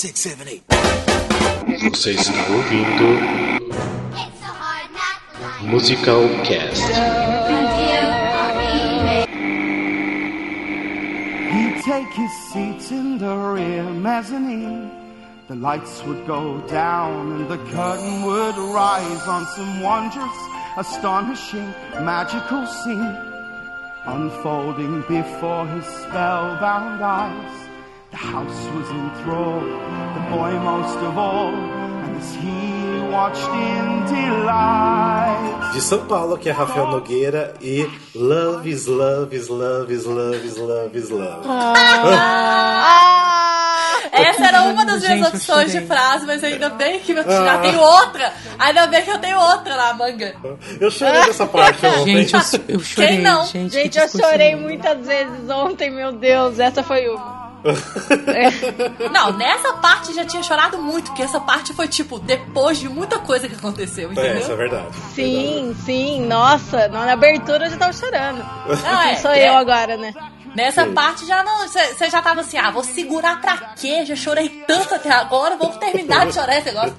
six, seven, eight. Você está ouvindo Musical Cast. He'd take his seat in the rear mezzanine. The lights would go down and the curtain would rise on some wondrous, astonishing, magical scene. Unfolding before his spellbound eyes. The house was enthralled, the boy most of all, and as he watched in delight. De São Paulo, que é Rafael Nogueira e Love is Love is Love is Love is Love is Love. Essa era uma das minhas Gente, opções de frase, mas ainda bem que eu já tenho outra. Ainda bem que eu tenho outra na manga. Eu chorei nessa parte ontem. Gente, eu, eu chorei. Quem não? Gente, Gente, eu chorei muitas vezes ontem, meu Deus. Essa foi uma. Não, nessa parte já tinha chorado muito, porque essa parte foi tipo depois de muita coisa que aconteceu, É, entendeu? isso é verdade. Sim, sim, nossa, na abertura eu já tava chorando. Não, é, Sou é, eu agora, né? Nessa Sim. parte já não. Você já tava assim, ah, vou segurar pra quê? Já chorei tanto até agora, vou terminar de chorar esse negócio.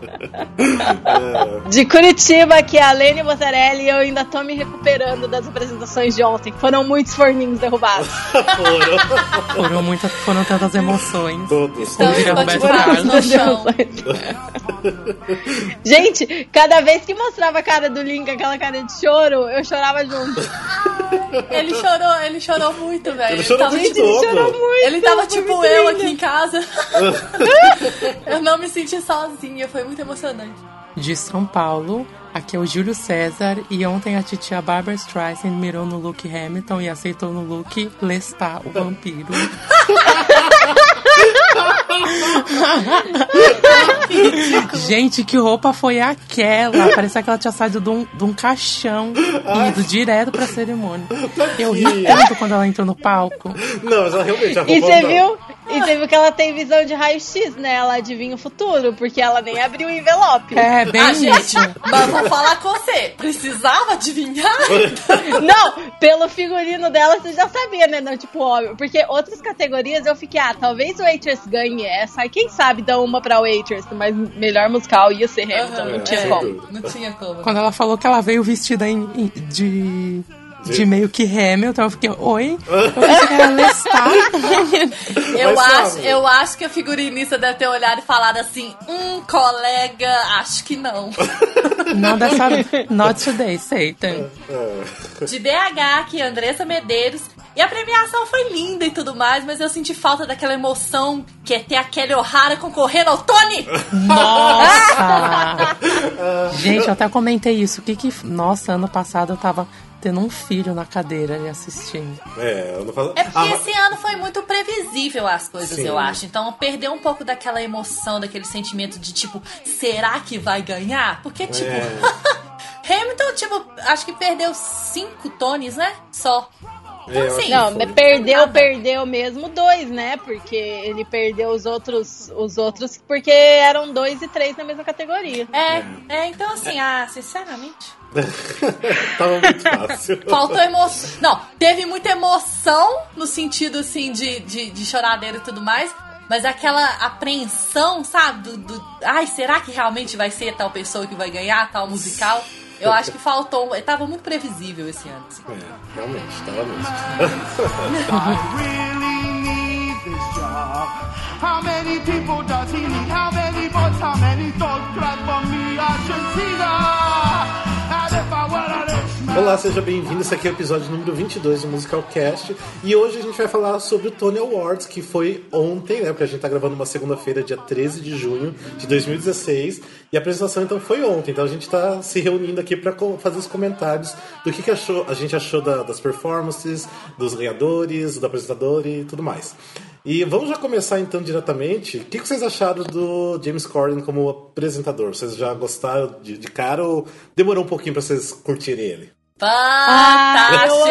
De Curitiba, aqui é a Lene Botarelli e eu ainda tô me recuperando das apresentações de ontem. Foram muitos forninhos derrubados. Foram Foram, muitas, foram tantas emoções. todos. Então, tiver Carlos. no chão. Gente, cada vez que mostrava a cara do Link, aquela cara de choro, eu chorava junto. Ele chorou, ele chorou muito, velho. Ele chorou tava, muito tipo. Chorou muito. Ele tava tipo muito eu lindo. aqui em casa. eu não me senti sozinha, foi muito emocionante. De São Paulo, aqui é o Júlio César. E ontem a titia Barbara Streisand mirou no look Hamilton e aceitou no look Lestat, o vampiro. Gente, que roupa foi aquela? Parecia que ela tinha saído de um, de um caixão e ido direto pra cerimônia. Eu ri tanto quando ela entrou no palco. Não, mas ela realmente a E roupa você não. viu? E você viu que ela tem visão de raio-x, né? Ela adivinha o futuro, porque ela nem abriu o envelope. É, bem ah, gente, mas vou falar com você. Precisava adivinhar? Não, pelo figurino dela você já sabia, né? Não, tipo, óbvio. Porque outras categorias eu fiquei, ah, talvez o Waitress ganhe essa. Aí quem sabe dá uma pra Waitress, mas melhor musical ia ser Hamilton, não tinha É, como. Não tinha como. Quando ela falou que ela veio vestida em- em- de. De meio que Hamilton, eu fiquei, oi? Eu acho, eu acho que a figurinista deve ter olhado e falado assim: hum, colega, acho que não. Não dessa. Not today, Satan. De BH aqui, Andressa Medeiros. E a premiação foi linda e tudo mais, mas eu senti falta daquela emoção que é ter a Kelly O'Hara concorrendo ao Tony. Nossa! Gente, eu até comentei isso. O que que. Nossa, ano passado eu tava tendo um filho na cadeira e assistindo. É, eu não faço... É porque Ah, esse ano foi muito previsível as coisas, Sim. eu acho. Então perdeu um pouco daquela emoção, daquele sentimento de tipo, será que vai ganhar? Porque, tipo, É. Hamilton, tipo, acho que perdeu cinco tones, né? Só. Então, É, eu assim, Não, mas perdeu, Nada. perdeu mesmo dois, né? Porque ele perdeu os outros, os outros porque eram dois e três na mesma categoria. É, é, então assim, ah, sinceramente. Tava muito fácil. Faltou emoção. Não, teve muita emoção no sentido assim de, de, de choradeira e tudo mais. Mas aquela apreensão, sabe? Do, do- ai, será que realmente vai ser tal pessoa que vai ganhar tal musical? Eu acho que faltou. Tava muito previsível esse ano. assim. É, realmente, tava mesmo. I really need this job. How many people does he need? How many boys? How many dogs clap for me? I. Olá, seja bem-vindo. Esse aqui é o episódio número 22 do Musical Cast. E hoje a gente vai falar sobre o Tony Awards, que foi ontem, né? Porque a gente tá gravando uma segunda-feira, dia 13 de junho de 2016. E a apresentação então foi ontem. Então a gente tá se reunindo aqui para fazer os comentários do que, que achou, a gente achou da- das performances, dos ganhadores, do apresentador e tudo mais. E vamos já começar então diretamente. O que, que vocês acharam do James Corden como apresentador? Vocês já gostaram de, de cara ou demorou um pouquinho para vocês curtirem ele? Fantástico!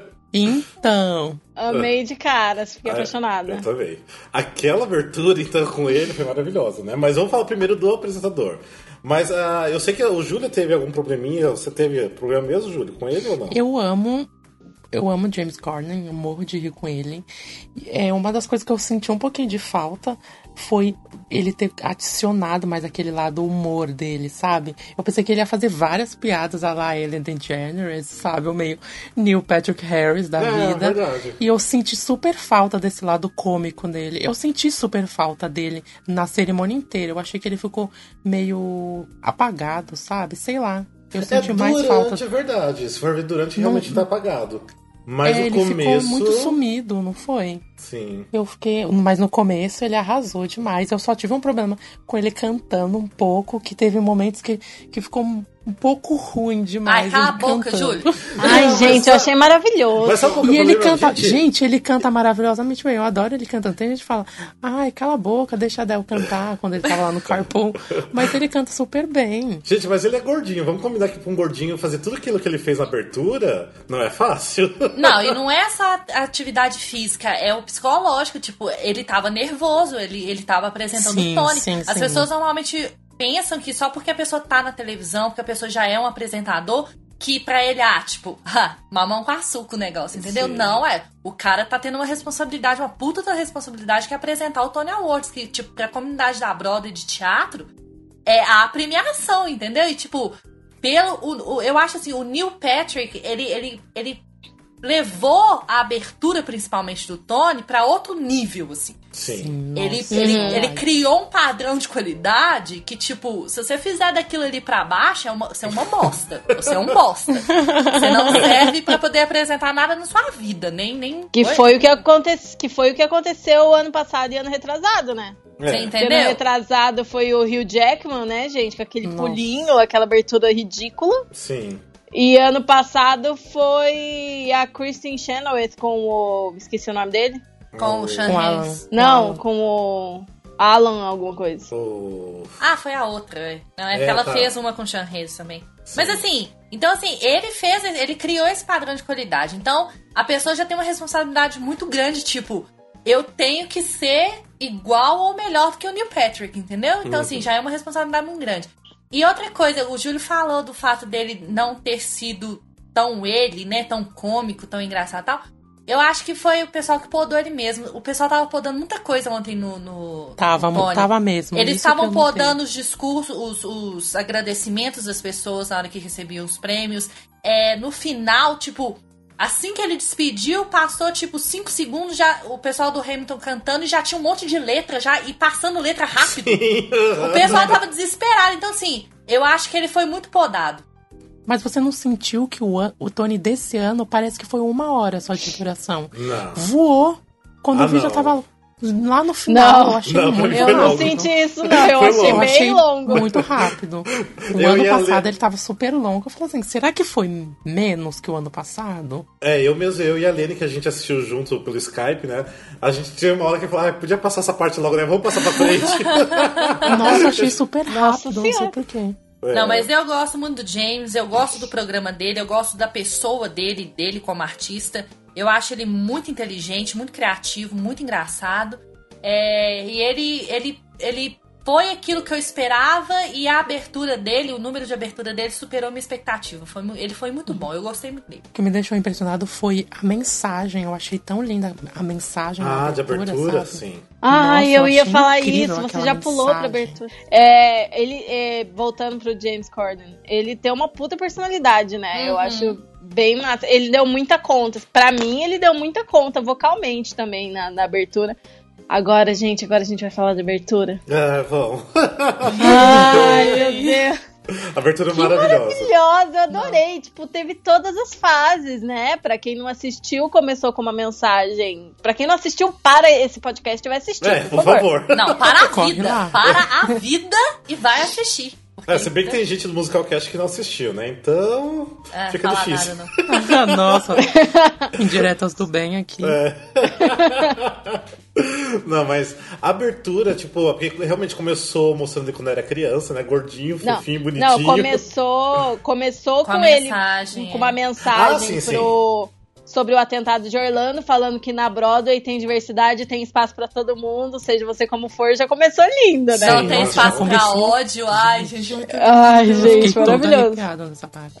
Então. Amei de caras, fiquei Ah, apaixonada. Eu também. Aquela abertura, então, com ele foi maravilhosa, né? Mas vamos falar primeiro do apresentador. Mas ah, eu sei que o Júlio teve algum probleminha. Você teve problema mesmo, Júlio, com ele ou não? Eu amo. eu amo James Corden, eu morro de rir com ele. É uma das coisas que eu senti um pouquinho de falta foi ele ter adicionado mais aquele lado humor dele, sabe? Eu pensei que ele ia fazer várias piadas a lá Ellen DeGeneres, sabe? O meio Neil Patrick Harris da É, vida. verdade. E eu senti super falta desse lado cômico dele. Eu senti super falta dele na cerimônia inteira. Eu achei que ele ficou meio apagado, sabe? Sei lá. Eu É senti mais durante, falta. é verdade. Se for ver durante, realmente tá apagado. Mas É, o ele começo. ficou muito sumido, não foi? Sim. Eu fiquei. Mas no começo ele arrasou demais. Eu só tive um problema com ele cantando um pouco, que teve momentos que, que ficou um pouco ruim demais. Ai, cala a boca, cantando. Júlio. Ai, gente, eu achei maravilhoso. Mas sabe é E o ele problema, canta, gente? ele canta maravilhosamente bem. Eu adoro ele cantando. Tem gente que fala, ai, cala a boca, deixa a Adele cantar quando ele tava lá no carpool. Mas ele canta super bem. Gente, mas ele é gordinho. Vamos combinar que pra um gordinho fazer tudo aquilo que ele fez na abertura não é fácil. Não, e não é só a atividade física, é o psicológico. Tipo, ele tava nervoso, ele, ele tava apresentando Sim, o Tony. sim, As sim. pessoas normalmente pensam que só porque a pessoa tá na televisão, porque a pessoa já é um apresentador, que pra ele, ah, tipo, ah, mamão com açúcar o negócio, entendeu? Sim. Não, é. O cara tá tendo uma responsabilidade, uma puta da responsabilidade que é apresentar o Tony Awards, que, tipo, pra comunidade da Broadway de teatro, é a premiação, entendeu? E, tipo, pelo. O, o- eu acho assim, o Neil Patrick, ele, ele, ele levou a abertura, principalmente do Tony, pra outro nível, assim. Sim. Ele, Nossa, ele, ele criou um padrão de qualidade que, tipo, se você fizer daquilo ali pra baixo, é uma, você é uma bosta. Você é um bosta. Você não serve pra poder apresentar nada na sua vida, nem. nem Que Oi? foi, o que, aconte... que foi o que aconteceu ano passado e ano retrasado, né? Você É. Ano entendeu? retrasado foi o Hugh Jackman, né, gente? Com aquele Nossa. pulinho, aquela abertura ridícula. Sim. E ano passado foi a Kristen Chenoweth com o. Esqueci o nome dele? Com o Sean Com. Alan. Não, com o. Alan, alguma coisa. O- Ah, foi a outra. é. Não, é, É, que ela tá. fez uma com o Sean Hayes também. Mas assim, então assim, ele fez, ele criou esse padrão de qualidade. Então, a pessoa já tem uma responsabilidade muito grande, tipo, eu tenho que ser igual ou melhor do que o Neil Patrick, entendeu? Então, assim, já é uma responsabilidade muito grande. E outra coisa, o Júlio falou do fato dele não ter sido tão ele, né, tão cômico, tão engraçado e tal. Eu acho que foi o pessoal que podou ele mesmo. O pessoal tava podando muita coisa ontem no. no Tava, no tava mesmo. Eles estavam podando os discursos, os, os agradecimentos das pessoas na hora que recebiam os prêmios. É, no final, tipo, assim que ele despediu, passou tipo 5 segundos, já o pessoal do Hamilton cantando e já tinha um monte de letra já e passando letra rápido. o pessoal tava desesperado. Então, assim, eu acho que ele foi muito podado. Mas você não sentiu que o, o Tony desse ano parece que foi uma hora só de duração? Não. Voou. Quando Ah, eu vi, já tava lá no final. Não. eu achei Não, muito Eu não senti isso, não. Eu achei longo. Eu bem achei longo. muito rápido. O Eu ano passado ler- ele tava super longo. Eu falei assim, será que foi menos que o ano passado? É, eu mesmo, eu e a Lene, que a gente assistiu junto pelo Skype, né? A gente tinha uma hora que falava, ah, podia passar essa parte logo, né? Vamos passar pra frente. Nossa, eu achei super Nossa rápido, não sei porquê. É. Não, mas eu gosto muito do James, eu gosto do programa dele, eu gosto da pessoa dele, dele como artista. Eu acho ele muito inteligente, muito criativo, muito engraçado. É, e ele, ele, ele foi aquilo que eu esperava e a abertura dele, o número de abertura dele superou minha expectativa. Foi, ele foi muito bom, eu gostei muito dele. O que me deixou impressionado foi a mensagem. Eu achei tão linda a mensagem da Ah, de abertura, sabe? sim. Ah, Nossa, eu eu ia falar isso, você já pulou pra mensagem. abertura. É, ele, é, voltando pro James Corden, ele tem uma puta personalidade, né? Eu Uhum. acho bem massa. Ele deu muita conta. Pra mim, ele deu muita conta vocalmente também na, na abertura. Agora, gente, agora a gente vai falar de abertura. É, vamos. Ai, meu Deus. Abertura Que maravilhosa. maravilhosa, eu adorei. Tipo, teve todas as fases, né? Pra quem não assistiu, começou com uma mensagem. Pra quem não assistiu, para esse podcast e vai assistir, É, por favor. Não, para a Corre vida. lá. Para a vida e vai assistir. É, se bem que tem gente do Musicalcast que não assistiu, né? Então, É, fica difícil. nada, não. Nossa, indiretas do bem aqui. É. Não, mas a abertura, tipo, porque realmente começou mostrando ele quando era criança, né? Gordinho, Não, fofinho, bonitinho. não, começou, começou Com com, ele mensagem, com é. uma mensagem Ah, sim, sim. pro sobre o atentado de Orlando, falando que na Broadway tem diversidade, tem espaço pra todo mundo, seja você como for, já começou linda, né? Não Sim, tem espaço pra ódio. Ai, gente, muito Ai, gente, maravilhoso. nessa parte.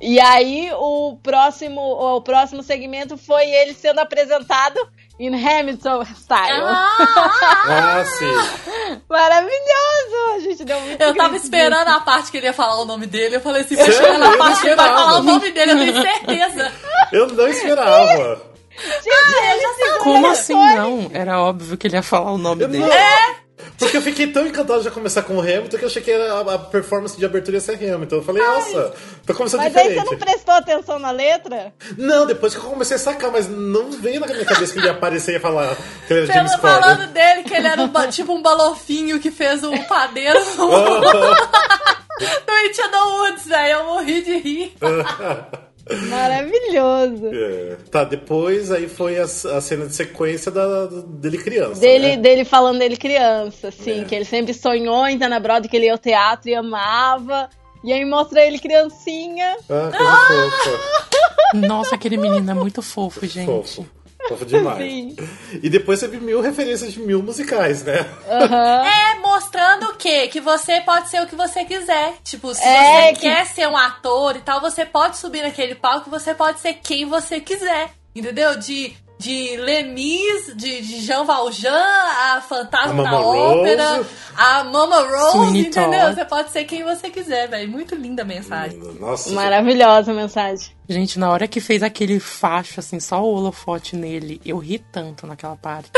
E aí o próximo, o próximo segmento foi ele sendo apresentado em Hamilton Style. Ah, sim. Maravilhoso! A gente deu muito Eu tava grito esperando a parte que ele ia falar o nome dele. Eu falei assim, Eu na parte que ele vai falar o nome dele, eu tenho certeza. Eu não esperava. Gente, ele segurou Como assim não? Era óbvio que ele ia falar o nome Eu dele. não- É? Porque eu fiquei tão encantado de começar com o Hamilton que eu achei que era a, a performance de abertura ia ser Hamilton. Eu falei, nossa, tô começando Mas aí diferente. você não prestou atenção na letra? Não, depois que eu comecei a sacar, mas não veio na minha cabeça que ele ia aparecer e ia falar que ele era James Pelo, falando dele, que ele era um tipo um balofinho que fez um padeiro no, no It Woods, velho. Eu morri de rir. Maravilhoso. É. Tá, depois aí foi a, a cena de sequência da, dele criança. Dele, né? dele falando dele criança, assim, É. que ele sempre sonhou em estar na Broadway, que ele ia ao teatro e amava. E aí mostra ele criancinha. Ah, coisa fofa. Nossa, aquele menino é muito fofo, gente. Fofo. Fofo demais. Sim. E depois teve mil referências de mil musicais, né? É, mostrando o quê? Que você pode ser o que você quiser. Tipo, se É, você que- quer ser um ator e tal, você pode subir naquele palco, você pode ser quem você quiser. Entendeu? De, de Lemis, de, de Jean Valjean, a Fantasma A da Rose. Ópera, a Mama Rose, Sweeney entendeu? Todd. Você pode ser quem você quiser, velho. Muito linda a mensagem. Nossa. Maravilhosa a mensagem. Gente, na hora que fez aquele facho, assim, só o holofote nele, eu ri tanto naquela parte.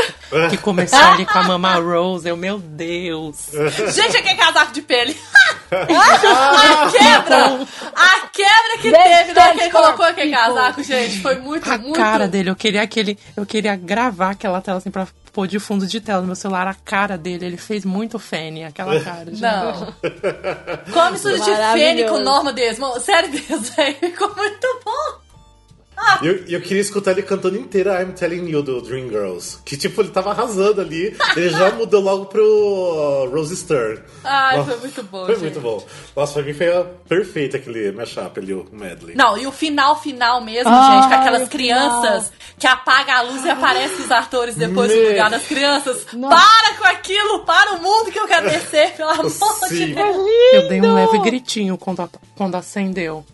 que começou ali com a Mama Rose, eu, meu Deus. Gente, aquele casaco de pele. a quebra! A quebra que teve na hora que ele colocou aquele casaco, gente. Foi muito, A muito. cara dele, eu queria aquele. Eu queria gravar aquela tela assim pra pôr de fundo de tela no meu celular. A cara dele, ele fez muito Fanny, aquela cara. gente. Não. Come isso de fene com Norma Desmond. Sério mesmo, velho. Ficou muito bom. E eu, eu queria escutar ele cantando inteira I'm Telling You do Dreamgirls. Que tipo, ele tava arrasando ali. Ele já mudou logo pro Rose Stern. Ai, Nossa, foi muito bom, Foi gente. muito bom. Nossa, pra mim foi perfeito aquele mashup ali, o medley. Não, e o final, final mesmo, Ai, gente, com aquelas crianças que apaga a luz e aparece os atores depois no Me- lugar das crianças. Nossa. Para com aquilo, para o mundo que eu quero descer, pelo amor de Sim. Deus. Eu dei um leve gritinho quando, quando acendeu.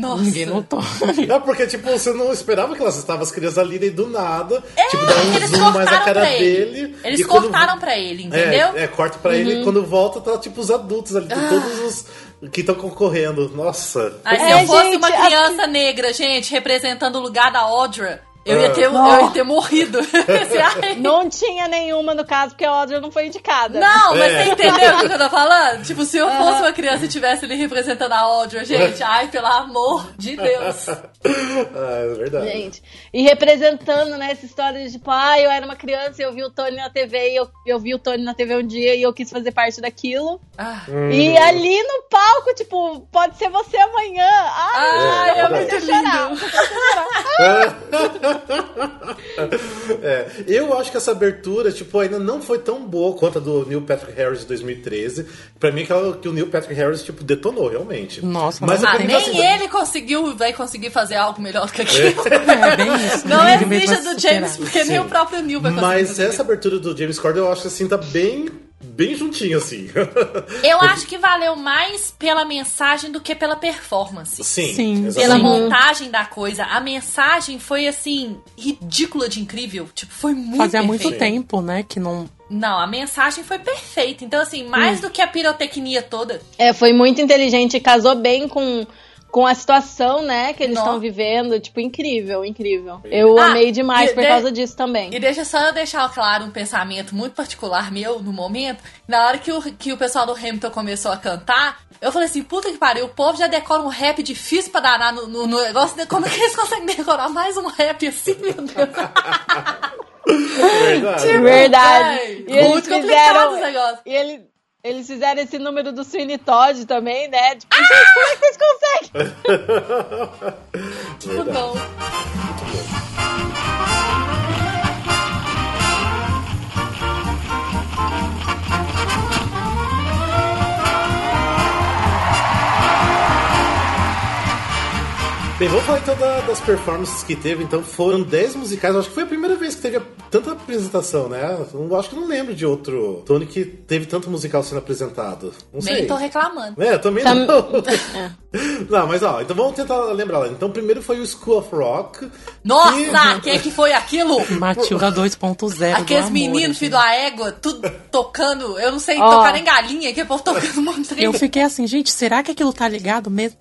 Nossa. Ninguém notou. É porque, tipo, você não esperava que elas estavam as crianças ali, daí do nada. tipo, dá um É, Eles zoom mais a cortaram cara pra ele. dele. Eles e quando- cortaram pra ele, entendeu? Uhum. É, é, corta pra ele e quando volta tá tipo os adultos ali, Ah. todos os que estão concorrendo. Nossa. Aí se É, eu fosse gente, uma a- criança negra, gente, representando o lugar da Audra, eu ia Ah. ter, eu ia ter morrido. Não tinha nenhuma no caso, porque a Audrey não foi indicada. Não, mas É. você entendeu o que eu tô falando? Tipo, se eu fosse uma criança e estivesse ali representando a Audra, gente, ai, pelo amor de Deus. Ah, é verdade. Gente, e representando, né, essa história de tipo, ah, eu era uma criança e eu vi o Tony na TV e eu, eu vi o Tony na TV um dia e eu quis fazer parte daquilo. Ah, E ali no palco, tipo, pode ser você amanhã. Ai, é é verdade. muito chorar. É, eu acho que essa abertura, tipo, ainda não foi tão boa quanto a do Neil Patrick Harris de 2013. Pra mim, que, que o Neil Patrick Harris, tipo, detonou, realmente. Nossa, mas eu Ah, nem assim, ele conseguiu, vai conseguir fazer algo melhor do que aquilo. É bem isso. Não né? é Ele vai exija do superar. James, porque nem Sim. o próprio Neil vai conseguir Mas fazer essa abertura do James Corden, eu acho que assim, tá bem, bem juntinho, assim. Eu acho que valeu mais pela mensagem do que pela performance. Sim, Sim. Pela montagem da coisa. A mensagem foi, assim, ridícula de incrível. Tipo, foi muito Fazia muito perfeita. tempo, né, que não... Não, a mensagem foi perfeita. Então, assim, mais Hum. do que a pirotecnia toda. É, foi muito inteligente, casou bem com, com a situação, né, que eles estão vivendo. Tipo, incrível, incrível. Eu Ah, amei demais e por de- causa disso também. E deixa só eu deixar claro um pensamento muito particular meu no momento. Na hora que o, que o pessoal do Hamilton começou a cantar, eu falei assim, puta que pariu, o povo já decora um rap difícil pra danar no, no- no negócio. Como é que eles conseguem decorar mais um rap assim, meu Deus? Verdade. Verdade. Véi, E eles muito complicado fizeram. esse negócio. E ele, eles fizeram esse número do Sweeney Todd também, né? Tipo, gente, como é que vocês conseguem? Muito bom. Bem, vamos falar então da- das performances que teve. Então foram 10 musicais. Eu acho que foi a primeira vez que teve tanta apresentação, né? Eu acho que não lembro de outro Tony que teve tanto musical sendo apresentado. Não sei. Nem tô reclamando. É, eu também Tam- não. não, mas ó, então vamos tentar lembrar lá. Então primeiro foi o School of Rock. Nossa, quem que foi aquilo? Matilda 2.0. Aqueles meninos, filho da égua, tudo tocando. Eu não sei Ó. tocar nem galinha, que é povo tocando um monte de. Eu fiquei assim, gente, será que aquilo tá ligado mesmo?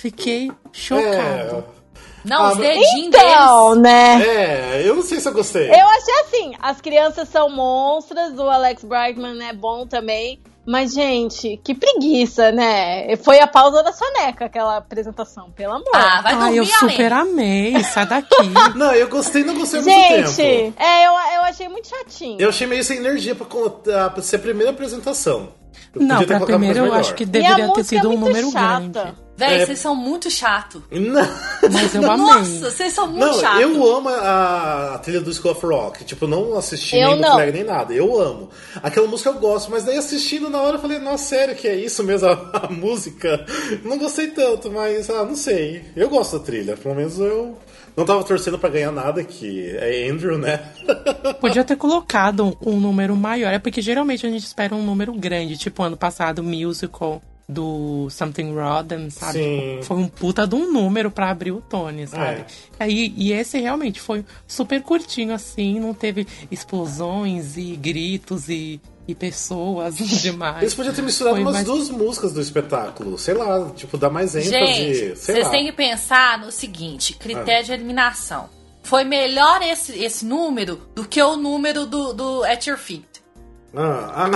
Fiquei chocado. É, Não, Ah, os dedinhos Então, deles. né? é, eu não sei se eu gostei. Eu achei assim, as crianças são monstras, o Alex Brightman é bom também. Mas, gente, que preguiça, né? Foi a pausa da soneca aquela apresentação, pelo amor. Ah, vai Ai, dormir, eu Além. super amei, sai daqui. Não, eu gostei e não gostei gente, tempo. é, eu, eu achei muito chatinho. Eu achei meio sem energia pra, pra ser a primeira apresentação. Eu Não, pra primeiro eu acho que deveria ter música sido é um muito número chata. grande. Véi, É. vocês são muito chato. Não, Mas eu amei. Nossa, vocês são muito não chato. eu amo a, a trilha do School of Rock. Tipo, não assisti Eu nem não. nem nada. Eu amo. Aquela música eu gosto, mas daí assistindo na hora eu falei, nossa, sério que é isso mesmo a, a música? Não gostei tanto, mas ah, não sei. Eu gosto da trilha. Pelo menos eu não tava torcendo pra ganhar nada, que é Andrew, né? Podia ter colocado um, número maior. É porque geralmente a gente espera um número grande. Tipo, ano passado, musical do Something Rotten, sabe? Sim. Tipo, foi um puta de um número pra abrir o Tony, sabe? É. Aí, e esse realmente foi super curtinho, assim. Não teve explosões e gritos e, e pessoas demais. Eles podiam ter misturado Foi umas mais- duas músicas do espetáculo. Sei lá, tipo, dar mais ênfase. Gente, sei vocês lá. têm que pensar no seguinte: critério de eliminação. Foi melhor esse, esse número do que o número do, do At Your Feet. Ah,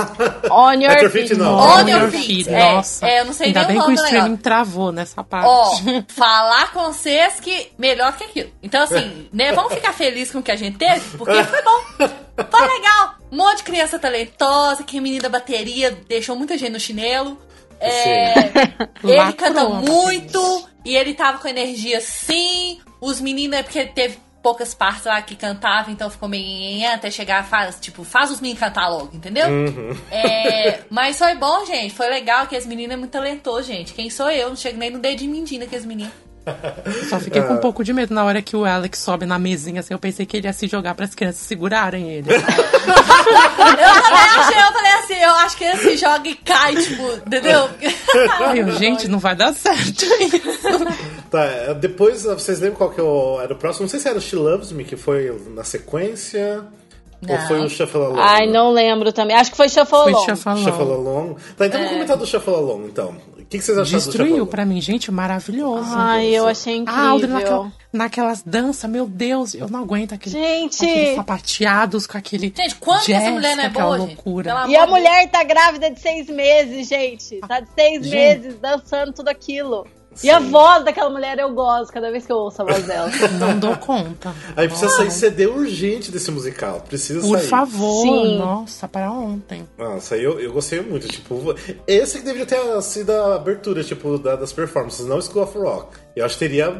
ah. On your feet. feet, não. On On your your feet. feet, É, nossa. é, eu não sei Ainda nem o bem que o nome do streaming negócio. travou nessa parte. Ó, falar com vocês que melhor que aquilo. Então, assim, né, vamos ficar felizes com o que a gente teve, porque foi bom. Foi legal. Um monte de criança talentosa, que menina da bateria deixou muita gente no chinelo. É, ele canta muito e ele tava com energia sim. Os meninos, é porque teve poucas partes lá que cantavam, então ficou meio até chegar, faz, tipo, faz os meninos cantar logo, entendeu? É, mas foi bom, gente. Foi legal que as meninas é muito talentoso, gente. Quem sou eu? Não chego nem no dedinho mentindo que as meninas. Só fiquei com um pouco de medo na hora que o Alex sobe na mesinha, assim, eu pensei que ele ia se jogar para as crianças segurarem ele. Eu também achei, eu falei assim, eu acho que ele se joga e cai, tipo, entendeu? Aí eu, gente, não vai dar certo isso. Tá, depois vocês lembram qual que é era o próximo? Não sei se era o She Loves Me, que foi na sequência. Ou Não. foi o Shuffle Along? Ai, não lembro também. Acho que foi Shuffle Foi Along. Shuffle Shuffle Along. Along. Tá, então É. vamos comentar do Shuffle Along, então. O que, que vocês acharam do Shuffle Destruiu pra mim, gente, maravilhoso. Ai, eu achei incrível. A Audrey naquela, naquelas danças, meu Deus, eu não aguento aquele, Gente. aqueles sapateados com aquele. Gente, quanto que essa jazz, mulher não é boa, loucura. E a mulher tá grávida de seis meses, gente. Tá de seis Gente. meses dançando tudo aquilo. E a voz daquela mulher eu gosto cada vez que eu ouço a voz dela. Não dou conta. Aí precisa sair CD urgente desse musical. Precisa Por sair. favor, Sim. nossa, para ontem. Nossa, eu, eu gostei muito. Tipo, esse que deveria ter sido a abertura, tipo, da- das performances, não School of Rock. Eu acho que teria.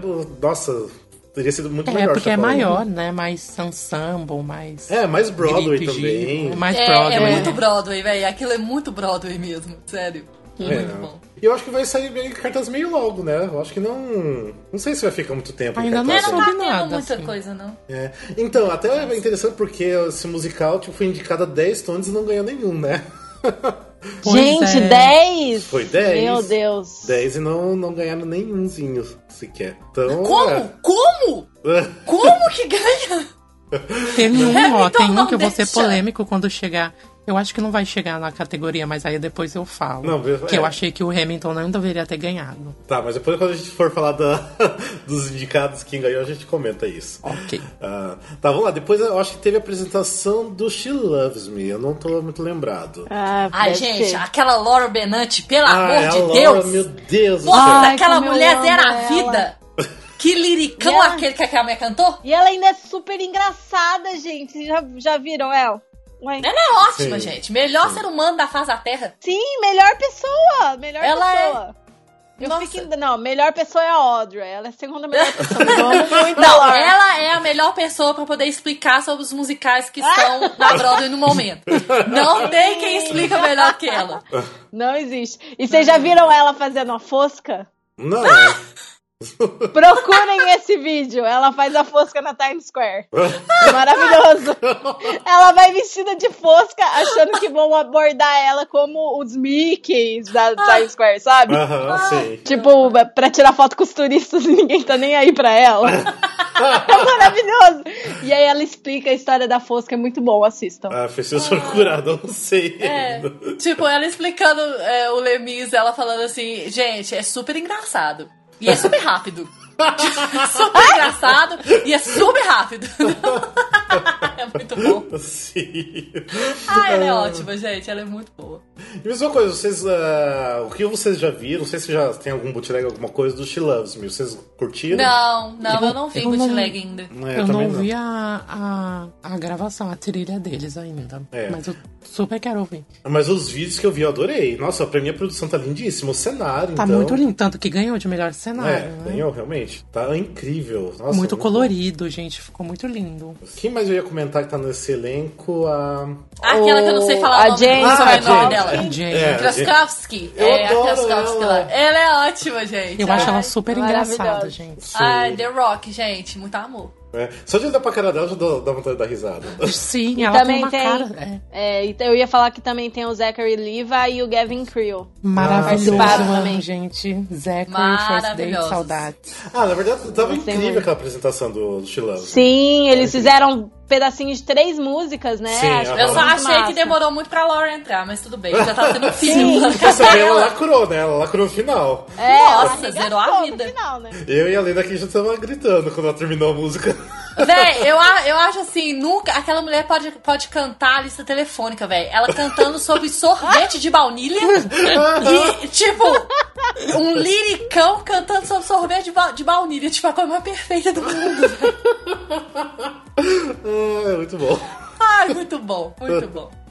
Nossa, teria sido muito É, melhor. porque é Shuffle Along. maior, né? Mais ensemble, mais. É, mais Broadway também. Mais É, Broadway. é muito Broadway, velho. Aquilo é muito Broadway mesmo, sério. É. Muito bom. E eu acho que vai sair meio cartas meio logo, né? Eu acho que não. Não sei se vai ficar muito tempo. em Ainda não cartaz É, não ainda. tá tendo nada, muita assim. coisa, não. É. Então, até é interessante porque esse musical tipo, foi indicado a 10 Tones e não ganhou nenhum, né? Pois gente, é. 10? Foi 10. Meu Deus. 10 e não, não ganharam nenhumzinho sequer. Então, Como? é. Como? Como que ganha? Teve um, ó, Então tem um que eu vou ser polêmico quando chegar. Eu acho que não vai chegar na categoria, mas aí depois eu falo. Não, que é. eu achei que o Hamilton não deveria ter ganhado. Tá, mas depois quando a gente for falar da- dos indicados quem ganhou, a gente comenta isso. Ok. Ah, tá, vamos lá. Depois eu acho que teve a apresentação do She Loves Me. Eu não tô muito lembrado. Ah, Ai, gente, ser. aquela Laura Benante, pelo Ah, amor é a de Laura, Deus. Meu Deus Nossa. Ai, aquela mulher zera a vida. Que liricão ela- aquele que aquela mulher cantou. E ela ainda é super engraçada, gente. Vocês Já, já viram ela? Ué. Ela é ótima, Sim. gente. Melhor ser humano da face da Terra. Sim, melhor pessoa. Melhor Ela é- pessoa. Eu Nossa. fico Não, melhor pessoa é a Audrey. Ela é a segunda melhor pessoa. Eu muito a Não, ela é a melhor pessoa pra poder explicar sobre os musicais que estão na Broadway no momento. Não tem quem explica melhor que ela. Não existe. E vocês já viram ela fazendo a fosca? Não. Procurem esse vídeo. Ela faz a fosca na Times Square. Maravilhoso. Ela vai vestida de fosca, achando que vão abordar ela como os Mickeys da Times Square, sabe? Aham, sim. Tipo, pra tirar foto com os turistas e ninguém tá nem aí pra ela. é maravilhoso. E aí ela explica a história da fosca, é muito bom, assistam. Ah, preciso procurar, não sei. É, tipo, ela explicando é, o Lemis, ela falando assim, gente, é super engraçado. E é super rápido. Super engraçado e é super rápido. é muito bom. Sim. Ah, ela é ótima, gente. Ela é muito boa. E mesma coisa, vocês. ah, o que vocês já viram? Não sei se já tem algum bootleg, alguma coisa do She Loves Me. Vocês curtiram? Não, não, eu não vi eu não- bootleg ainda. É, eu também não ouvi a, a, a gravação, a trilha deles ainda. É. Mas eu super quero ouvir. Mas os vídeos que eu vi eu adorei. Nossa, pra mim a produção tá lindíssima. O cenário, Tá então. muito lindo, tanto que ganhou de melhor cenário. É, né? ganhou, realmente. Tá incrível. Nossa, muito colorido, gente. Ficou muito lindo. Quem mais eu ia comentar que tá nesse elenco? A. Aquela que eu não sei falar A o nome, Jane o nome Krakowski. dela. A Jane. É, Kraskowski. Eu é, adoro a Kraskowski ela. lá. Ela é ótima, gente. Eu acho Ai, ela super maravilhosa. engraçada, gente. Ai, The Rock, gente. Muito amor. É. Só de olhar pra cara dela já dá dá vontade de dar risada. Sim, ela tem também uma tem- cara. É, É, então eu ia falar que também tem o Zachary Liva e o Gavin Creel. maravilhoso, também. gente. Zachary, First Date, saudades. Ah, na verdade, tava incrível aquela apresentação do, do Me. Sim, eles fizeram pedacinhos de três músicas, né? Sim, Acho. Eu só achei massa. que demorou muito pra Laura entrar, mas tudo bem. Já tava tendo um Sim. filme. Mas também ela lacrou, né? Ela lacrou no final. É, Nossa, zerou a vida. final, né? Eu e a Lena aqui já tava gritando quando ela terminou a música. Véi, eu, eu acho assim, nunca. Aquela mulher pode, pode cantar a lista telefônica, velho. Ela cantando sobre sorvete de baunilha. e, tipo, um liricão cantando sobre sorvete de, ba de baunilha. Tipo, a coisa mais perfeita do mundo. Ah, é muito bom. Ai, muito bom, muito bom.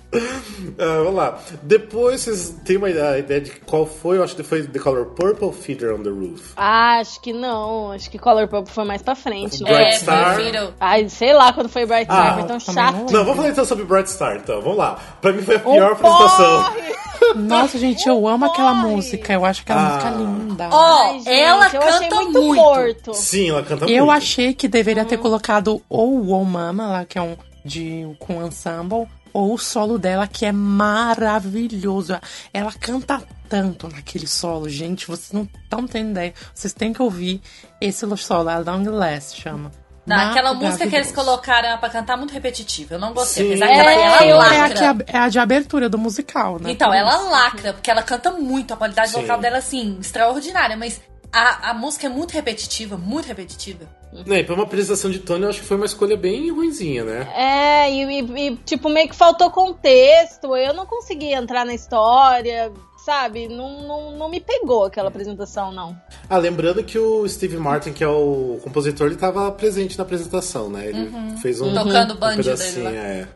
Ah, vamos lá. Depois vocês têm uma ideia de qual foi? Eu acho que foi The Color Purple Feeder on the Roof. Ah, acho que não. Acho que Color Purple foi mais pra frente. Bright é, Star. prefiro. Ai, sei lá quando foi Bright Star, Ah, foi tão chato. não vamos falar então sobre Bright Star, então. Vamos lá. Pra mim foi a pior apresentação. porre! Nossa, gente, eu amo aquela música. Eu acho aquela Ah. música linda. Ó, gente, ela eu achei canta muito, muito. morto. Sim, ela canta Eu muito. achei que deveria ter colocado ou o Oh Mama, lá que é um de com ensemble, ou o solo dela, que é maravilhoso. Ela canta tanto naquele solo, gente, vocês não estão tendo ideia. Vocês têm que ouvir esse solo, a Long Last chama. Naquela música que eles colocaram pra cantar muito repetitiva. Eu não gostei. Apesar que ela, É, ela eu- É a, lacra. que a, é a de abertura do musical, né? Então, ela lacra, porque ela canta muito, a qualidade Sim. vocal dela, assim, extraordinária, mas a, a música é muito repetitiva, muito repetitiva. É, e pra uma apresentação de Tony, eu acho que foi uma escolha bem ruinzinha, né? É, e, e- e, tipo, meio que faltou contexto. Eu não consegui entrar na história, sabe? Não, não, não me pegou aquela apresentação, não. Ah, lembrando que o Steve Martin, que é o compositor, ele tava presente na apresentação, né? Ele fez um, Tocando o um banjo pedacinho, dele lá. é.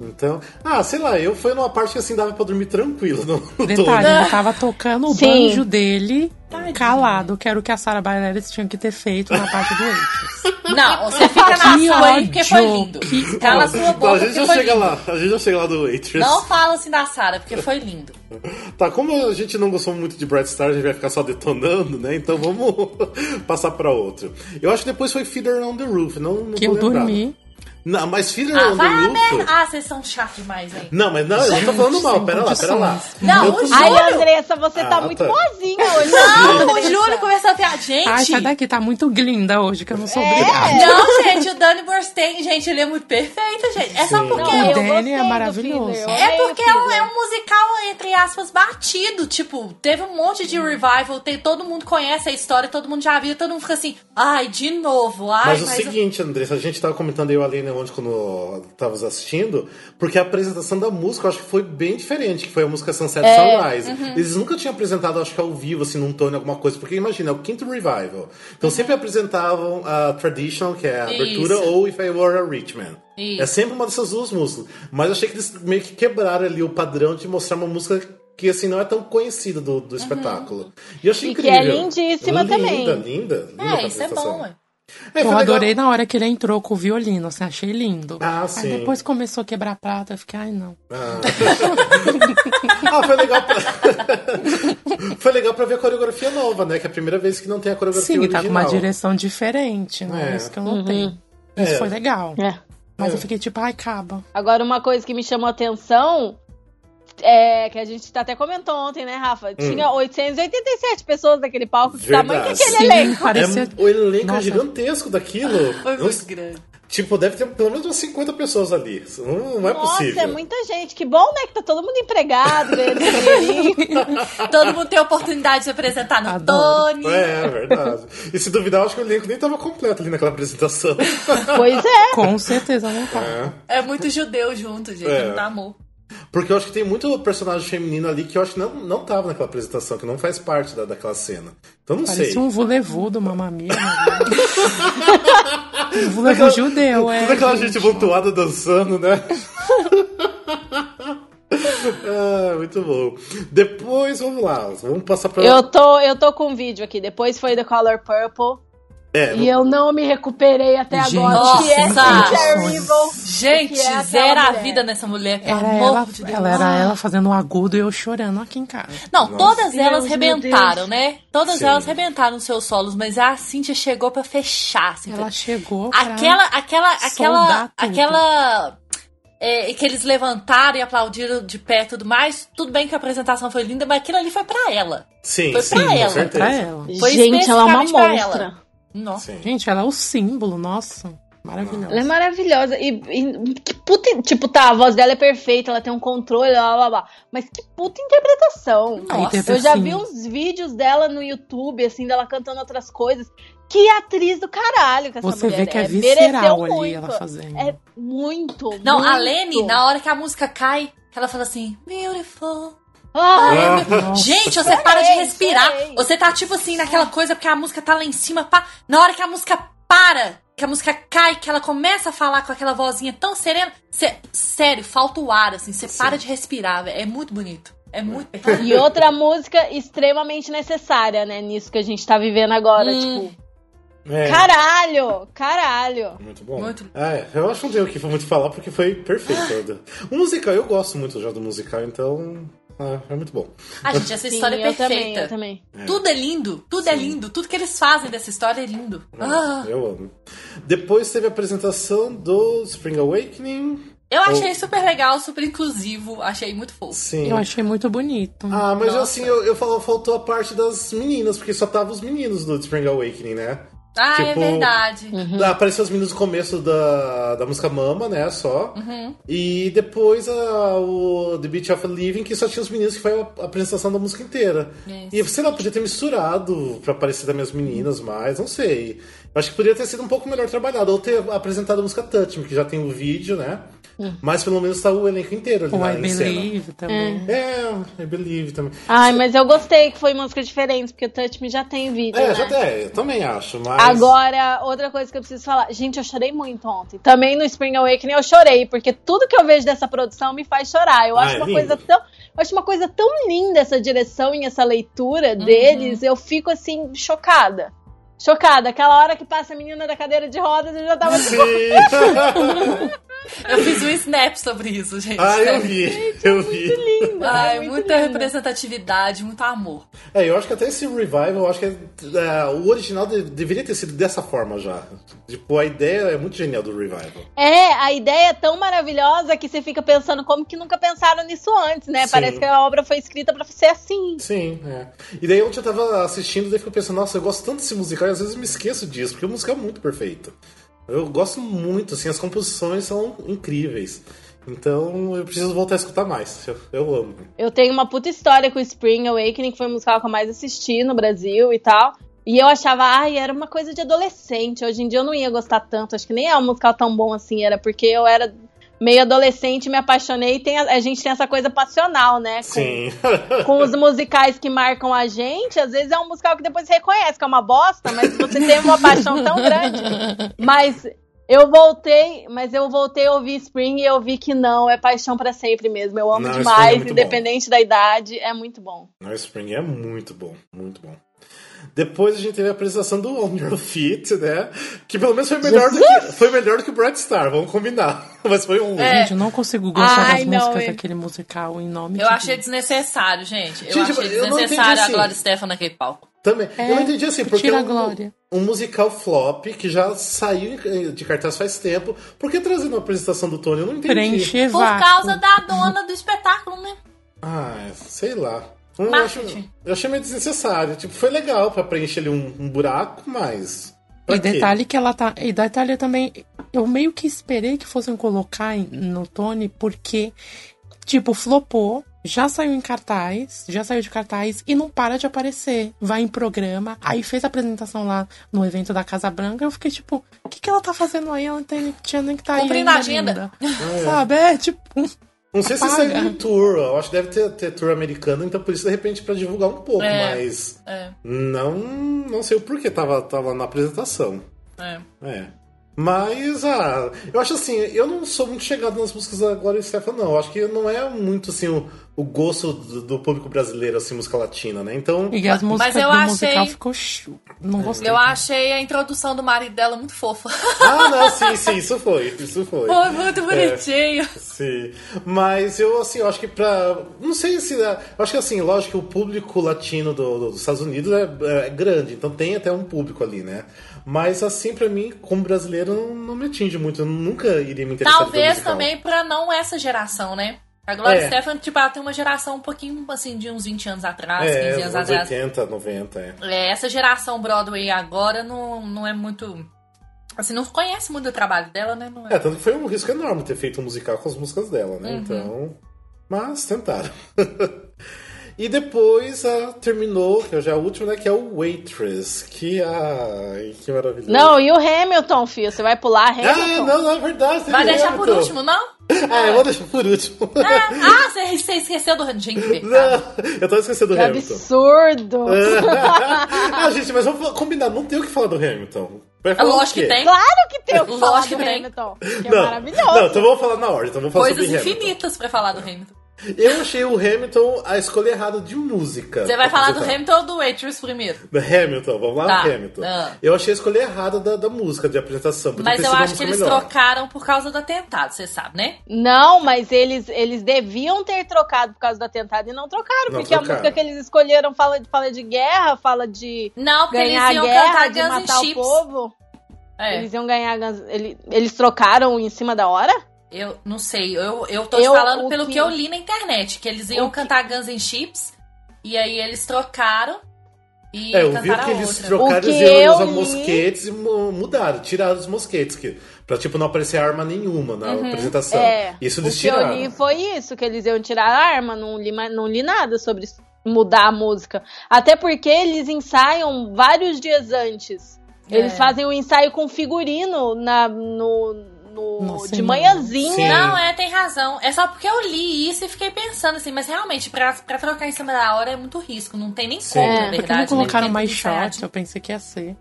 Então, ah, sei lá, eu fui numa parte que assim dava pra dormir tranquilo no, no Detalhe, ele tava tocando o Sim. banjo dele calado, que era o que a Sarah Bareilles tinha que ter feito na parte do. Não, você fica na Que sua aí porque foi lindo. que Cala a sua Tá, boca a gente já foi chega lindo. lá, a gente já chega lá do Waitress. Não fala assim da Sarah, porque foi lindo. Tá, como a gente não gostou muito de Bright Star, a gente vai ficar só detonando, né? Então vamos passar pra outro. Eu acho que depois foi Feeder on the Roof, não, não Que eu lembrado. dormi. Não, mas Feeder Ah, Roof... merda. Ah, vocês são chatos demais aí. Não, mas não, eu não tô falando mal, pera lá, pera lá. Não, o Júlio- Ai, Andressa, você tá Ah, muito tá. boazinha hoje. Não, o. Júlio começou a piar. Gente! Ai, sai daqui, tá muito linda hoje, que eu não sou É. obrigada. Não, gente, o Danny Burstein, gente, ele é muito perfeito, gente. É só Sim. porque. Não, eu O gostei é do maravilhoso. É o porque é um, é um musical, entre aspas, batido. Tipo, teve um monte de revival, tem, todo mundo conhece a história, todo mundo já viu, todo mundo fica assim, ai, de novo, ai, Mas o mas. seguinte, Andressa, a gente tava comentando eu e a Aline ontem quando tava assistindo, porque a apresentação da música eu acho que foi bem diferente, que foi a música Sunset É, Sunrise. Eles nunca tinham apresentado, acho que ao vivo, assim, num tom, alguma coisa, porque imagina, é o quinto revival. Então sempre apresentavam a Traditional, que é a abertura, Isso. ou If I Were a Rich Man. Isso. É sempre uma dessas duas músicas. Mas eu achei que eles meio que quebraram ali o padrão de mostrar uma música que assim não é tão conhecida do, do espetáculo. E eu achei E que incrível. é lindíssima linda, também. Linda, linda, linda. É, isso é bom, ué. É, Eu foi legal. adorei na hora que ele entrou com o violino, assim, achei lindo. Ah, sim. Aí depois começou a quebrar prata, eu fiquei, ai não. Ah, foi legal pra... foi legal pra ver a coreografia nova, né? Que é a primeira vez que não tem a coreografia Sim, original. tá com uma direção diferente, né? É. Isso que eu notei. Isso É. foi legal. É. Mas É. eu fiquei tipo, ai, acaba. Agora, uma coisa que me chamou a atenção é que a gente até comentou ontem, né, Rafa? Tinha 887 pessoas naquele palco. Que tamanho que Verdade. aquele Sim, elenco? parecia... É, o elenco é Nossa. gigantesco daquilo. Foi Não- muito grande. Tipo, deve ter pelo menos umas 50 pessoas ali. Não, não é Nossa, possível. é muita gente. Que bom, né? Que tá todo mundo empregado, dinheirinho. Todo mundo tem a oportunidade de se apresentar no Adoro. Tony. É, é verdade. E se duvidar, eu acho que o elenco nem tava completo ali naquela apresentação. pois é. Com certeza não tá. É. É muito judeu junto, gente. É. Não dá amor. Porque eu acho que tem muito personagem feminino ali que eu acho que não, não tava naquela apresentação, que não faz parte da, daquela cena. Então não sei. Parecia um vulevu do Mamamia. um vulevu judeu, é. Toda aquela gente voltuada dançando, né? ah, muito bom. Depois, vamos lá. Vamos passar pra. Eu tô, eu tô com um vídeo aqui. Depois foi The Color Purple. É, E eu não me recuperei até Gente, agora. Que é nossa. Terrible. Gente, Que é zera a vida nessa mulher, pelo Era ela, de ela era ela fazendo um agudo e eu chorando aqui em casa. Não, todas Deus, elas rebentaram, né? Todas Sim. elas rebentaram seus solos, mas a Cíntia chegou pra fechar. Assim, Ela chegou pra... aquela, aquela, aquela, aquela. é, que eles levantaram e aplaudiram de pé e tudo mais. Tudo bem que a apresentação foi linda, mas aquilo ali foi pra ela. sim, foi sim, pra com ela, certeza. pra ela. Foi Gente, ela é uma monstra. Nossa. Sim. Gente, ela é o símbolo, nossa. Maravilhosa. Ela é maravilhosa. E, e que puta. Tipo, tá, a voz dela é perfeita, ela tem um controle, blá blá blá. Mas que puta interpretação. Nossa, Eu já vi uns vídeos dela no YouTube, assim, dela cantando outras coisas. Que atriz do caralho que essa Você mulher vê que é Mereceu visceral ali muito. ela fazendo. É muito. Não, muito. a Lene, na hora que a música cai, ela fala assim, beautiful. Ai, Ai, meu- Nossa. Gente, você para de respirar. Você tá tipo assim naquela coisa porque a música tá lá em cima. Pá. Na hora que a música para, que a música cai, que ela começa a falar com aquela vozinha tão serena. cê- sério, falta o ar, assim. Você para de respirar, velho. É muito bonito. É muito perfeito. E outra música extremamente necessária, né? Nisso que a gente tá vivendo agora. Hum. Tipo, É. caralho, caralho. Muito bom. Muito. É, eu acho que não tenho o que muito falar porque foi perfeito. O musical, eu gosto muito já do musical, então. Ah, é muito bom. Ah, gente, essa Sim, história é eu também, perfeita. eu também. Tudo é lindo, tudo é lindo. Tudo que eles fazem dessa história é lindo. Ah, Eu amo. Depois teve a apresentação do Spring Awakening. eu achei super legal, super inclusivo. Achei muito fofo. Sim. Eu achei muito bonito. Ah, mas Nossa. assim, eu, eu falo, faltou a parte das meninas, porque só tava os meninos do Spring Awakening, né? Ah, é Tipo, verdade. Uhum. Apareceu os meninos no começo da, da música Mama, né? Só. Uhum. E depois a, o The Beach of Living, que só tinha os meninos, que foi a, a apresentação da música inteira. Isso. E sei lá, podia ter misturado pra aparecer também as meninas mais, não sei. Eu acho que poderia ter sido um pouco melhor trabalhado, ou ter apresentado a música Touch Me, que já tem o vídeo, né? Mas pelo menos tá o elenco inteiro ali O na, I em cena. Believe também. É, I Believe também. Ai, mas eu gostei que foi músicas diferentes, porque o Touch Me já tem vídeo. É, né? já tem, eu também acho, mas. Agora, outra coisa que eu preciso falar. Gente, eu chorei muito ontem. Também no Spring Awakening eu chorei, porque tudo que eu vejo dessa produção me faz chorar. Eu Ah, acho é uma lindo. coisa tão. Eu acho uma coisa tão linda essa direção e essa leitura Uhum. deles. Eu fico assim, chocada. Chocada. Aquela hora que passa a menina da cadeira de rodas, eu já tava tipo. Sim! Eu fiz um snap sobre isso, gente. ah, eu vi, eu vi. linda. Ai, é muito muita linda. representatividade, muito amor. É, eu acho que até esse revival, eu acho que é, o original de- deveria ter sido dessa forma já. Tipo, a ideia é muito genial do revival. É, a ideia é tão maravilhosa que você fica pensando como que nunca pensaram nisso antes, né? Sim. Parece que a obra foi escrita pra ser assim. Sim, é. E daí ontem eu tava assistindo, daí fico pensando, nossa, eu gosto tanto desse musical e às vezes eu me esqueço disso, porque o musical é muito perfeito. Eu gosto muito, assim, as composições são incríveis. Então eu preciso voltar a escutar mais. Eu, eu amo. Eu tenho uma puta história com Spring Awakening, que foi o musical que eu mais assisti no Brasil e tal. E eu achava, ai, era uma coisa de adolescente. Hoje em dia eu não ia gostar tanto. Acho que nem é um musical tão bom assim. Era porque eu era meio adolescente, me apaixonei. E tem a, a gente tem essa coisa passional, né? Com, Sim. com os musicais que marcam a gente. Às vezes é um musical que depois você reconhece que é uma bosta, mas você tem uma paixão tão grande. Mas eu voltei, mas eu voltei a ouvir Spring e eu vi que não, é paixão pra sempre mesmo. Eu amo Não, é demais, muito independente da idade, é muito bom. No Spring é muito bom, muito bom. Depois a gente teve a apresentação do On Your Feet, né? Que pelo menos foi melhor, do que, foi melhor do que Bright Star, vamos combinar. Mas foi um. É. Gente, eu não consigo gostar Ai, das não, músicas é. daquele musical em nome Eu de achei Deus. desnecessário, gente. Eu Gente, achei eu não entendi desnecessário a assim. Glória Stefan naquele palco. Também. É, eu não entendi assim, porque tira é a um, glória. um musical flop que já saiu de cartaz faz tempo. Por que trazendo uma apresentação do Tony? Eu não entendi. Preencher Por vácuo. causa da dona do espetáculo, né? Ah, sei lá. Eu acho- Marketing. eu achei meio desnecessário. Tipo, foi legal pra preencher ali um, um buraco, mas. pra E quê? detalhe que ela tá. E detalhe também, eu meio que esperei que fossem colocar no Tony, porque, tipo, flopou, já saiu em cartaz, já saiu de cartaz e não para de aparecer. Vai em programa, aí fez a apresentação lá no evento da Casa Branca, eu fiquei tipo, o que, que ela tá fazendo aí? Ela não tem, tinha nem que tá aí. Cumprindo a agenda. linda. Sabe? É, tipo. Não sei se Apaga. saiu um tour. Eu acho que deve ter, ter tour americano, então por isso, de repente, pra divulgar um pouco, É. mas. É, Não, não sei o porquê tava, tava na apresentação. é. É. Mas, ah, eu acho assim, eu não sou muito chegado nas músicas da Glória Stefan, não. Eu acho que não é muito, assim, o, o gosto do, do público brasileiro, assim, música latina, né? Então, E as músicas eu do achei- musical ficou. Não gostei. Eu achei a introdução do marido dela muito fofa. ah, não, sim, sim, isso foi, isso foi. Foi muito bonitinho. Sim, mas eu assim, eu acho que pra. Não sei se. Eu acho que assim, lógico que o público latino do- do- dos Estados Unidos é, é grande, então tem até um público ali, né? Mas assim, pra mim, como brasileiro, não, não me atinge muito. Eu nunca iria me interessar Talvez também pra não essa geração, né? A Glória É. Stefan, tipo, ela tem uma geração um pouquinho, assim, de uns 20 anos atrás, 15 É, anos anos atrás. 80, 90, é. É, essa geração Broadway agora não, não é muito... Assim, não conhece muito o trabalho dela, né? Não É, tanto que foi um risco enorme ter feito um musical com as músicas dela, Uhum. né? Então. Mas tentaram. e depois ah, terminou, que é já a última, né? Que é o Waitress. Que. Ai, que maravilhoso. Não, e o Hamilton, filho? Você vai pular Ah, Hamilton? não, não, é verdade. Vai deixar por Hamilton. último, não? Ah, eu vou deixar por último. Ah, você, você esqueceu do... Gente. Não, eu tava esquecendo do Que Hamilton. absurdo! ah, gente, mas vamos combinar, não tem o que falar do Hamilton. Vai falar É o lógico que tem. Claro que tem o que Lógico falar que do tem. Hamilton. Que é Não, maravilhoso. não, então vamos falar na ordem, então vamos falar Coisas sobre Hamilton. infinitas pra falar do Hamilton. Eu achei o Hamilton a escolha errada de música. Você vai falar do musical. Hamilton ou do Waitress primeiro? Do Hamilton, vamos lá, Tá. Hamilton. Ah. Eu achei a escolha errada da, da música, de apresentação. podia Mas eu acho que eles melhor. trocaram por causa do atentado, você sabe, né? Não, mas eles, eles deviam ter trocado por causa do atentado e não trocaram, Não porque a trocaram. música que eles escolheram fala, fala de guerra, fala de Não, porque ganhar eles a iam guerra, cantar de Guns matar o Chips. povo. É, Eles iam ganhar. Eles, eles trocaram em cima da hora? Eu não sei, eu, eu tô Eu- te falando pelo que... que- eu li na internet, que eles iam O que- cantar Guns N' Chips, e aí eles trocaram e É, eu vi que eles outra. trocaram O que eles iam usar eu li- mosquetes e mu- mudaram, tiraram os mosquetes. Que, pra tipo, não aparecer arma nenhuma na apresentação. É. Isso o eles que eu tiraram. li foi isso, que eles iam tirar a arma, não li, não li nada sobre mudar a música. Até porque eles ensaiam vários dias antes. Eles É. fazem o ensaio com figurino na, no, no- No de manhãzinha. Sim. Não, é, tem razão. É só porque eu li isso e fiquei pensando assim, mas realmente, pra, pra trocar em cima da hora é muito risco. Não tem nem Sim. como, É, na verdade. não colocaram né? mais shot? Eu pensei que ia ser.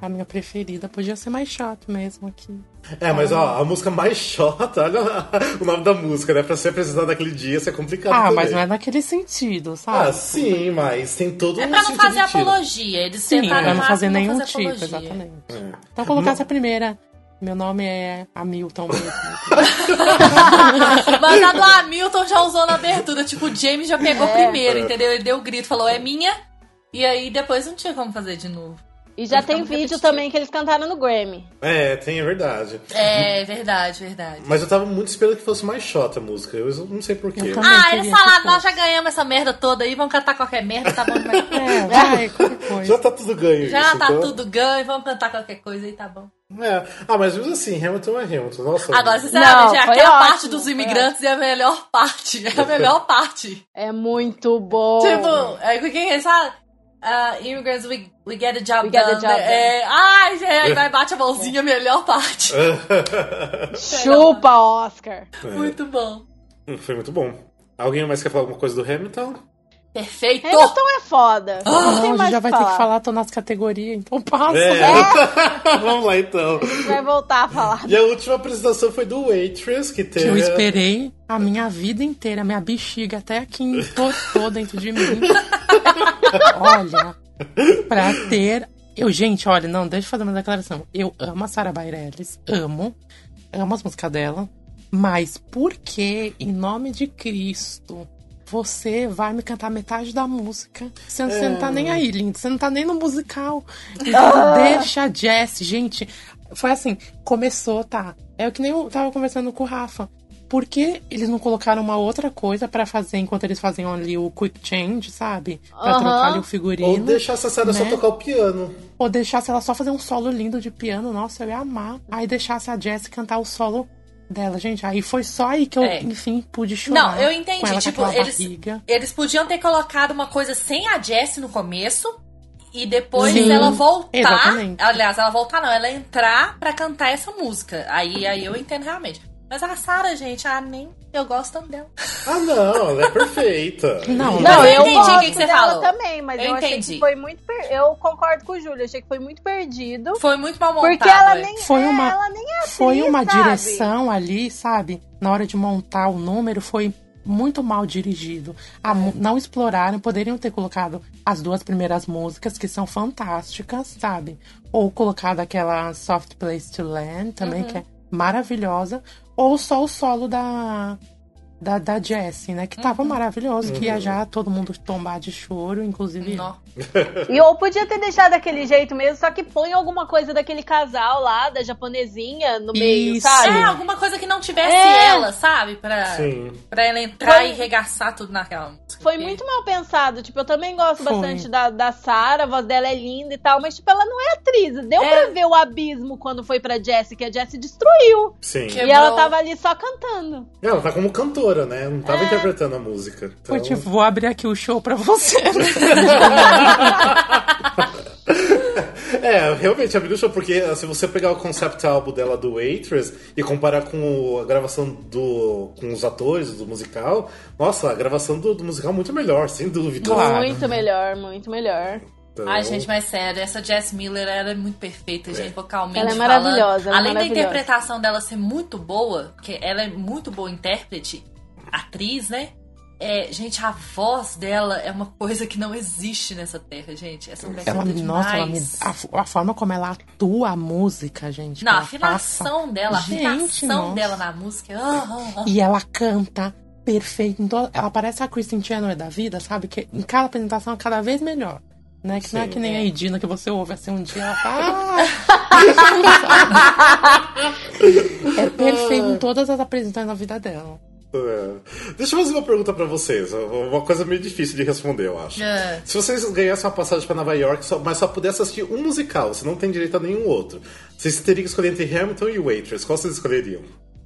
A minha preferida podia ser mais shot mesmo aqui. É, mas ó, a música mais chota, olha o nome da música, né? Pra ser apresentada naquele dia, isso é complicado Ah, também. mas não é naquele sentido, Ah, sabe? sim, mas tem todo É um pra não fazer apologia. Eles Sim, tentaram pra ao não fazer nenhum fazer tipo, apologia. exatamente. É. Então colocasse a primeira. Meu nome é Hamilton mesmo. Mas a do Hamilton já usou na abertura. Tipo, o James já pegou É. primeiro, entendeu? Ele deu o grito, falou, é minha. E aí depois não tinha como fazer de novo. E já tem vídeo repetitivo. também que eles cantaram no Grammy. É, tem, é verdade. É, verdade, verdade. Mas eu tava muito esperando que fosse mais chota a música. Eu não sei porquê. Ah, eles falaram, nós já ganhamos essa merda toda aí, vamos cantar qualquer merda, tá bom demais. É, vai, qualquer coisa. Já tá tudo ganho Já isso, tá então- tudo ganho, vamos cantar qualquer coisa aí, tá bom. É. Ah, mas mesmo assim, Hamilton é Hamilton. Nossa. Agora, sinceramente, Não, é foi aquela ótimo, parte dos imigrantes é a melhor parte. É a melhor parte. É muito bom. Tipo, é, quem é essa? Uh, immigrants, we, we get the job We done. job É, ai, gente, aí vai bate a mãozinha, melhor parte. Chupa, Oscar. Muito bom. Foi muito bom. Alguém mais quer falar alguma coisa do Hamilton? Perfeito. Hamilton é foda. Ah, não gente já vai que ter falar. que falar, tô nas categorias, então passa. É. Vamos lá então. A gente vai voltar a falar. E a última apresentação foi do Waitress, que Que teve. eu esperei a minha vida inteira, minha bexiga até aqui entortou dentro de mim. Olha, pra ter. Eu, gente, olha, não, deixa eu fazer uma declaração. Eu amo a Sarah Bareilles, amo. Amo as músicas dela. Mas por que, em nome de Cristo, você vai me cantar metade da música? Você, você não tá nem aí, lindo. Você não tá nem no musical. Então deixa a Jess, gente. Foi assim, começou, tá? É o que nem eu tava conversando com o Rafa. Por que eles não colocaram uma outra coisa pra fazer enquanto eles faziam ali o quick change, sabe? Pra Aham. trocar ali o figurino. Ou deixar a Sarah só né? tocar o piano. Ou deixasse ela só fazer um solo lindo de piano, nossa, eu ia amar. Aí deixasse a Jessie cantar o solo dela, gente. Aí foi só aí que eu, É. enfim, pude chorar. Não, eu entendi. ela Tipo, eles, barriga. eles podiam ter colocado uma coisa sem a Jessie no começo e depois Sim, ela voltar. exatamente. Aliás, ela voltar não, ela entrar pra cantar essa música. Aí, aí eu entendo realmente. Mas a Sarah, gente, ah, nem eu gosto tanto dela. Ah, não, ela é perfeita. Não, Não, eu eu, entendi o que que você falou. também, mas Eu eu, achei entendi. que foi muito. per- Eu concordo com o Júlio, achei que foi muito perdido. Foi muito mal montado. Porque ela é. nem, Foi é, uma- ela nem é atriz, Foi uma sabe? direção ali, sabe? Na hora de montar o número, foi muito mal dirigido. A não exploraram, poderiam ter colocado as duas primeiras músicas, que são fantásticas, sabe? Ou colocado aquela Soft Place to Land também, Uhum. que é maravilhosa. Ou só o solo da, da, da Jessie, né? Que tava Uhum. maravilhoso, que ia já todo mundo tombar de choro, inclusive. Nó. E ou podia ter deixado daquele jeito mesmo, só que põe alguma coisa daquele casal lá, da japonesinha, no meio, Isso. sabe? É, alguma coisa que não tivesse É. ela, sabe? Pra, Sim. pra ela entrar Foi- e regaçar tudo naquela música. Foi muito mal pensado. Tipo, eu também gosto Foi. bastante da, da Sarah, a voz dela é linda e tal, mas, tipo, ela não é atriz. Deu É. pra ver o abismo quando foi pra Jessie, que a Jessie destruiu. Sim. Que- E ela Quebrou. tava ali só cantando. Ela tá como cantora, né? Não tava interpretando a música. Então... Foi tipo, vou abrir aqui o show pra você. É, realmente abriu o show, porque se você pegar o concept álbum dela do Waitress e comparar com a gravação do. com os atores do musical, nossa, a gravação do, do musical é muito melhor, sem dúvida. Claro. Muito melhor, muito melhor. Então, Ai, gente, mas sério, essa Jess Miller ela é muito perfeita, gente, vocalmente. Ela é maravilhosa, ela é Além da maravilhosa. interpretação dela ser muito boa, porque ela é muito boa intérprete, atriz, né? É, gente, a voz dela é uma coisa que não existe nessa terra, gente. Essa mulher Ela, canta nossa, ela me, a, a forma como ela atua a música, gente. Não, a afinação passa. dela, a Gente, afinação nossa. dela na música. ah, ah, ah. E ela canta perfeito. toda- ela parece a Kristen Chenoweth da vida, sabe? Que em cada apresentação é cada vez melhor. Né? Que não é Sim, que nem é. a Edina que você ouve assim um dia ela tá. é perfeito em todas as apresentações da vida dela. É. Deixa eu fazer uma pergunta pra vocês. Uma coisa meio difícil de responder, eu acho. É. Se vocês ganhassem uma passagem pra Nova York, só- mas só pudessem assistir um musical, você não tem direito a nenhum outro. Vocês teriam que escolher entre Hamilton e Waitress. Qual vocês escolheriam?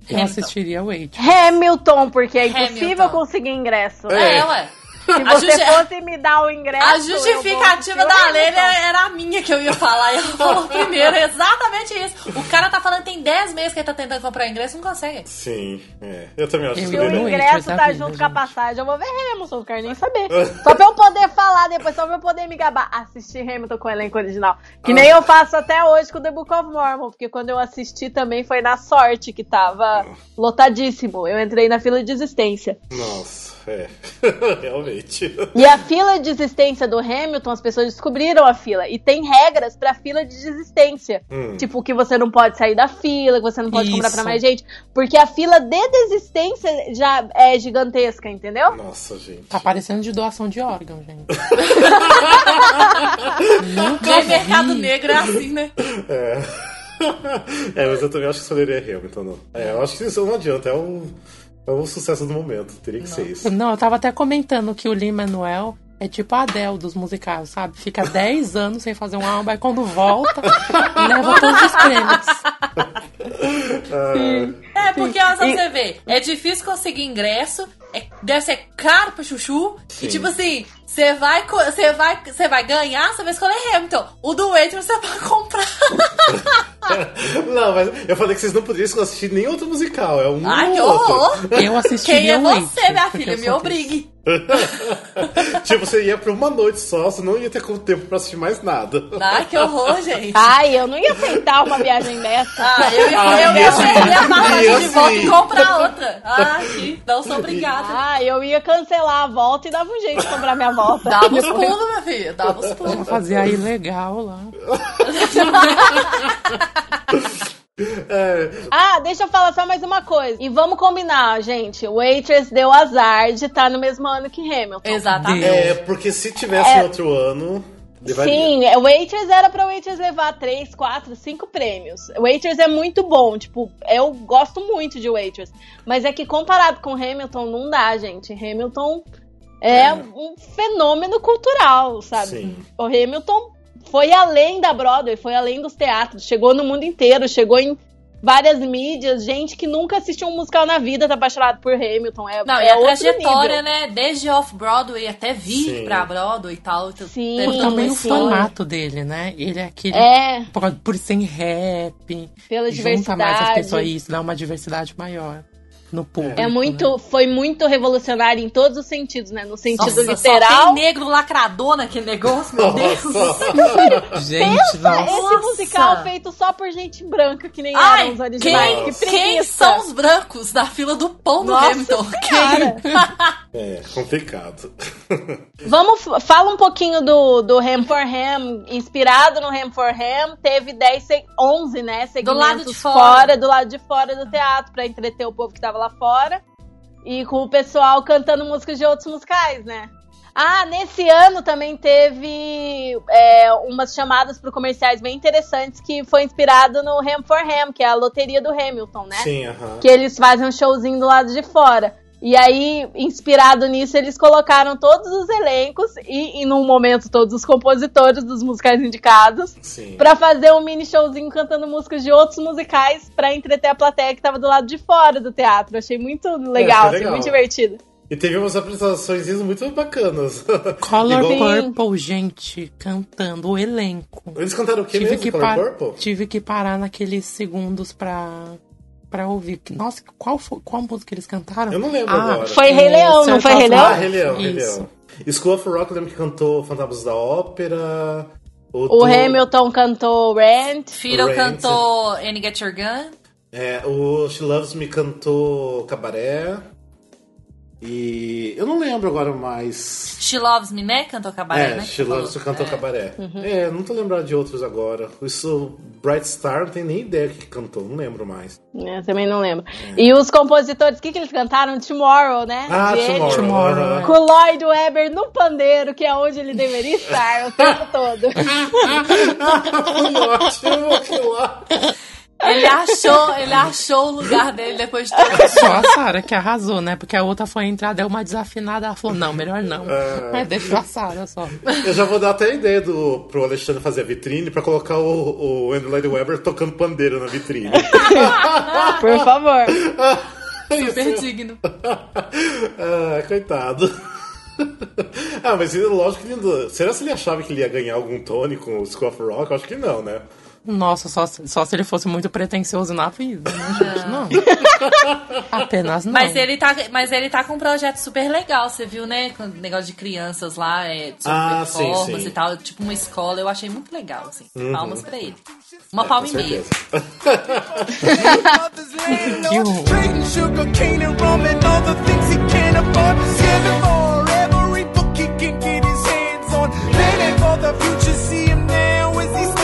Eu Hamilton. assistiria Wait. Hamilton, porque é impossível Hamilton. conseguir ingresso. É, É. ué. Se A você justi- fosse me dar o ingresso. A vou justificativa da. Lene era a minha que eu ia falar. E ela falou primeiro, exatamente isso. O cara tá falando que tem 10 meses que ele tá tentando comprar ingresso e não consegue. Sim, é. Eu também acho que o ingresso tá vida, junto com a gente. passagem, eu vou ver Hamilton, não quero nem saber. Só pra eu poder falar depois, só pra eu poder me gabar. Assistir Hamilton com o elenco original. Que nem eu faço até hoje com The Book of Mormon, porque quando eu assisti também foi na sorte, que tava lotadíssimo. Eu entrei na fila de desistência. Nossa, é. Realmente. E a fila de desistência do Hamilton, as pessoas descobriram a fila. E tem regras pra fila de desistência. Hum. Tipo, que você não pode sair da fila, que você não pode comprar Isso. pra mais gente. Porque a fila de desistência já é gigantesca, entendeu? Nossa, gente. Tá parecendo de doação de órgão, gente. Porque mercado negro é assim, né? É. é, mas eu também acho que escolheria Hamilton, não. É, eu acho que isso não adianta, é o, é o sucesso do momento, teria que ser isso. Não, eu tava até comentando que o Lin Manuel é tipo a Adele dos musicais, sabe? Fica 10 anos sem fazer um álbum, aí quando volta, leva todos os prêmios. É, porque ó, só você vê, é difícil conseguir ingresso, é- deve ser caro pra chuchu, e tipo assim, você vai, você vai, você vai ganhar, você vai escolher Hamilton. O do Waitress você pode comprar. Não, mas eu falei que vocês não poderiam assistir nenhum outro musical, é um Ai, que outro. Eu assistiria Quem é você, minha filha? Me obrigue. tipo, você ia pra uma noite só, você não ia ter tempo pra assistir mais nada. Ai, que horror, gente. Ai, eu não ia aceitar uma viagem dessa. Ah, eu ia, Ah, eu e ia assim- vender a e de volta assim- e comprar outra. Ah, que não sou obrigada. Ah, eu ia cancelar a volta e dava um jeito de comprar minha volta. volta. Dava os pulos, minha filha. Dava os pulos. Fazia ilegal lá. É, Ah, deixa eu falar só mais uma coisa. E vamos combinar, gente. O Waitress deu azar de estar no mesmo ano que Hamilton. Exatamente. é, porque se tivesse É. outro ano, levaria. Sim, o Waitress era pra Waitress levar 3, 4, 5 prêmios. O Waitress é muito bom, tipo, eu gosto muito de Waitress. Mas é que comparado com Hamilton, não dá, gente. Hamilton é, É. um fenômeno cultural, sabe? Sim. O Hamilton foi além da Broadway, foi além dos teatros, chegou no mundo inteiro, chegou em várias mídias, gente que nunca assistiu um musical na vida tá apaixonado por Hamilton. É, Não, é e a outro trajetória, nível. né? Desde off-Broadway até vir Sim. pra Broadway e tal. t- Sim. uma também o formato dele, né? Ele é aquele. É, Por, por ser em rap. pela Junta mais as diversidade. pessoas isso dá uma diversidade maior no público. É muito, né? foi muito revolucionário em todos os sentidos, né? No sentido Nossa, literal. Só tem negro lacrador naquele negócio, meu Deus. Gente, nossa. Esse Nossa. musical feito só por gente branca, que nem Ai, eram os originais. quem, que quem são os brancos da fila do pão do Hamilton? Quem? É, complicado. Vamos, fala um pouquinho do, do Ham for Ham, inspirado no Ham for Ham, teve 10, se- 11, né, segmentos lado de fora. do lado de fora do teatro, pra entreter o povo que tava lá fora, e com o pessoal cantando músicas de outros musicais, né. Ah, nesse ano também teve é, umas chamadas para comerciais bem interessantes que foi inspirado no Ham for Ham, que é a loteria do Hamilton, né? Sim, aham. que eles fazem um showzinho do lado de fora. E aí, inspirado nisso, eles colocaram todos os elencos e, e num momento, todos os compositores dos musicais indicados Sim. pra fazer um mini showzinho cantando músicas de outros musicais pra entreter a plateia que tava do lado de fora do teatro. Achei muito legal, assim, legal. muito divertido. E teve umas apresentações muito bacanas. Color Igual- Purple, gente, cantando o elenco. Eles cantaram o que Tive mesmo? que, Color par- Purple? tive que parar naqueles segundos pra, pra ouvir. Nossa, qual, foi, qual música eles cantaram? Eu não lembro ah, agora. Foi Rei Leão, não foi Rei Leão? Ah, Rei Leão. Rei. Leão. School of Rock, eu lembro que cantou Fantasmas da Ópera. O do- Hamilton cantou Rent. Fiddle Rain, cantou Any Get Your Gun. É, o She Loves Me cantou Cabaré. E eu não lembro agora mais. She Loves Me, né? Cantou cabaré, é, né? She Loves Me cantou É. Cabaré. Uhum. É, não tô lembrado de outros agora. Isso, Bright Star, não tenho nem ideia que cantou, não lembro mais. Eu também não lembro. E os compositores, o que, que eles cantaram? Tomorrow, né? Ah, De. Tomorrow. Tomorrow, aham. é. Com o Lloyd Webber no pandeiro, que é onde ele deveria estar o tempo todo. Foi ótimo aquilo lá. Ele achou, ele achou o lugar dele depois de tudo. Só a Sarah que arrasou, né? Porque a outra foi entrar, deu uma desafinada, ela falou, não, melhor não. É. Deixou a Sarah só. Eu já vou dar até a ideia do, pro Alexandre fazer a vitrine pra colocar o, o Andrew Lloyd Webber tocando pandeiro na vitrine. Por favor. Super digno. ah, coitado. ah, mas lógico que ele, será se ele achava que ele ia ganhar algum Tony com o School of Rock? Eu acho que não, né? Nossa, só, se- só se ele fosse muito pretencioso na vida, né, gente? Não. Apenas não. Mas ele, tá, mas ele tá com um projeto super legal, você viu, né? Com o negócio de crianças lá, é, de sobre Ah, sim, performance sim. e tal. Tipo uma escola, eu achei muito legal, assim. Uhum. Palmas pra ele. Uma palma Com e meia. Que horror. the for future, see him now as he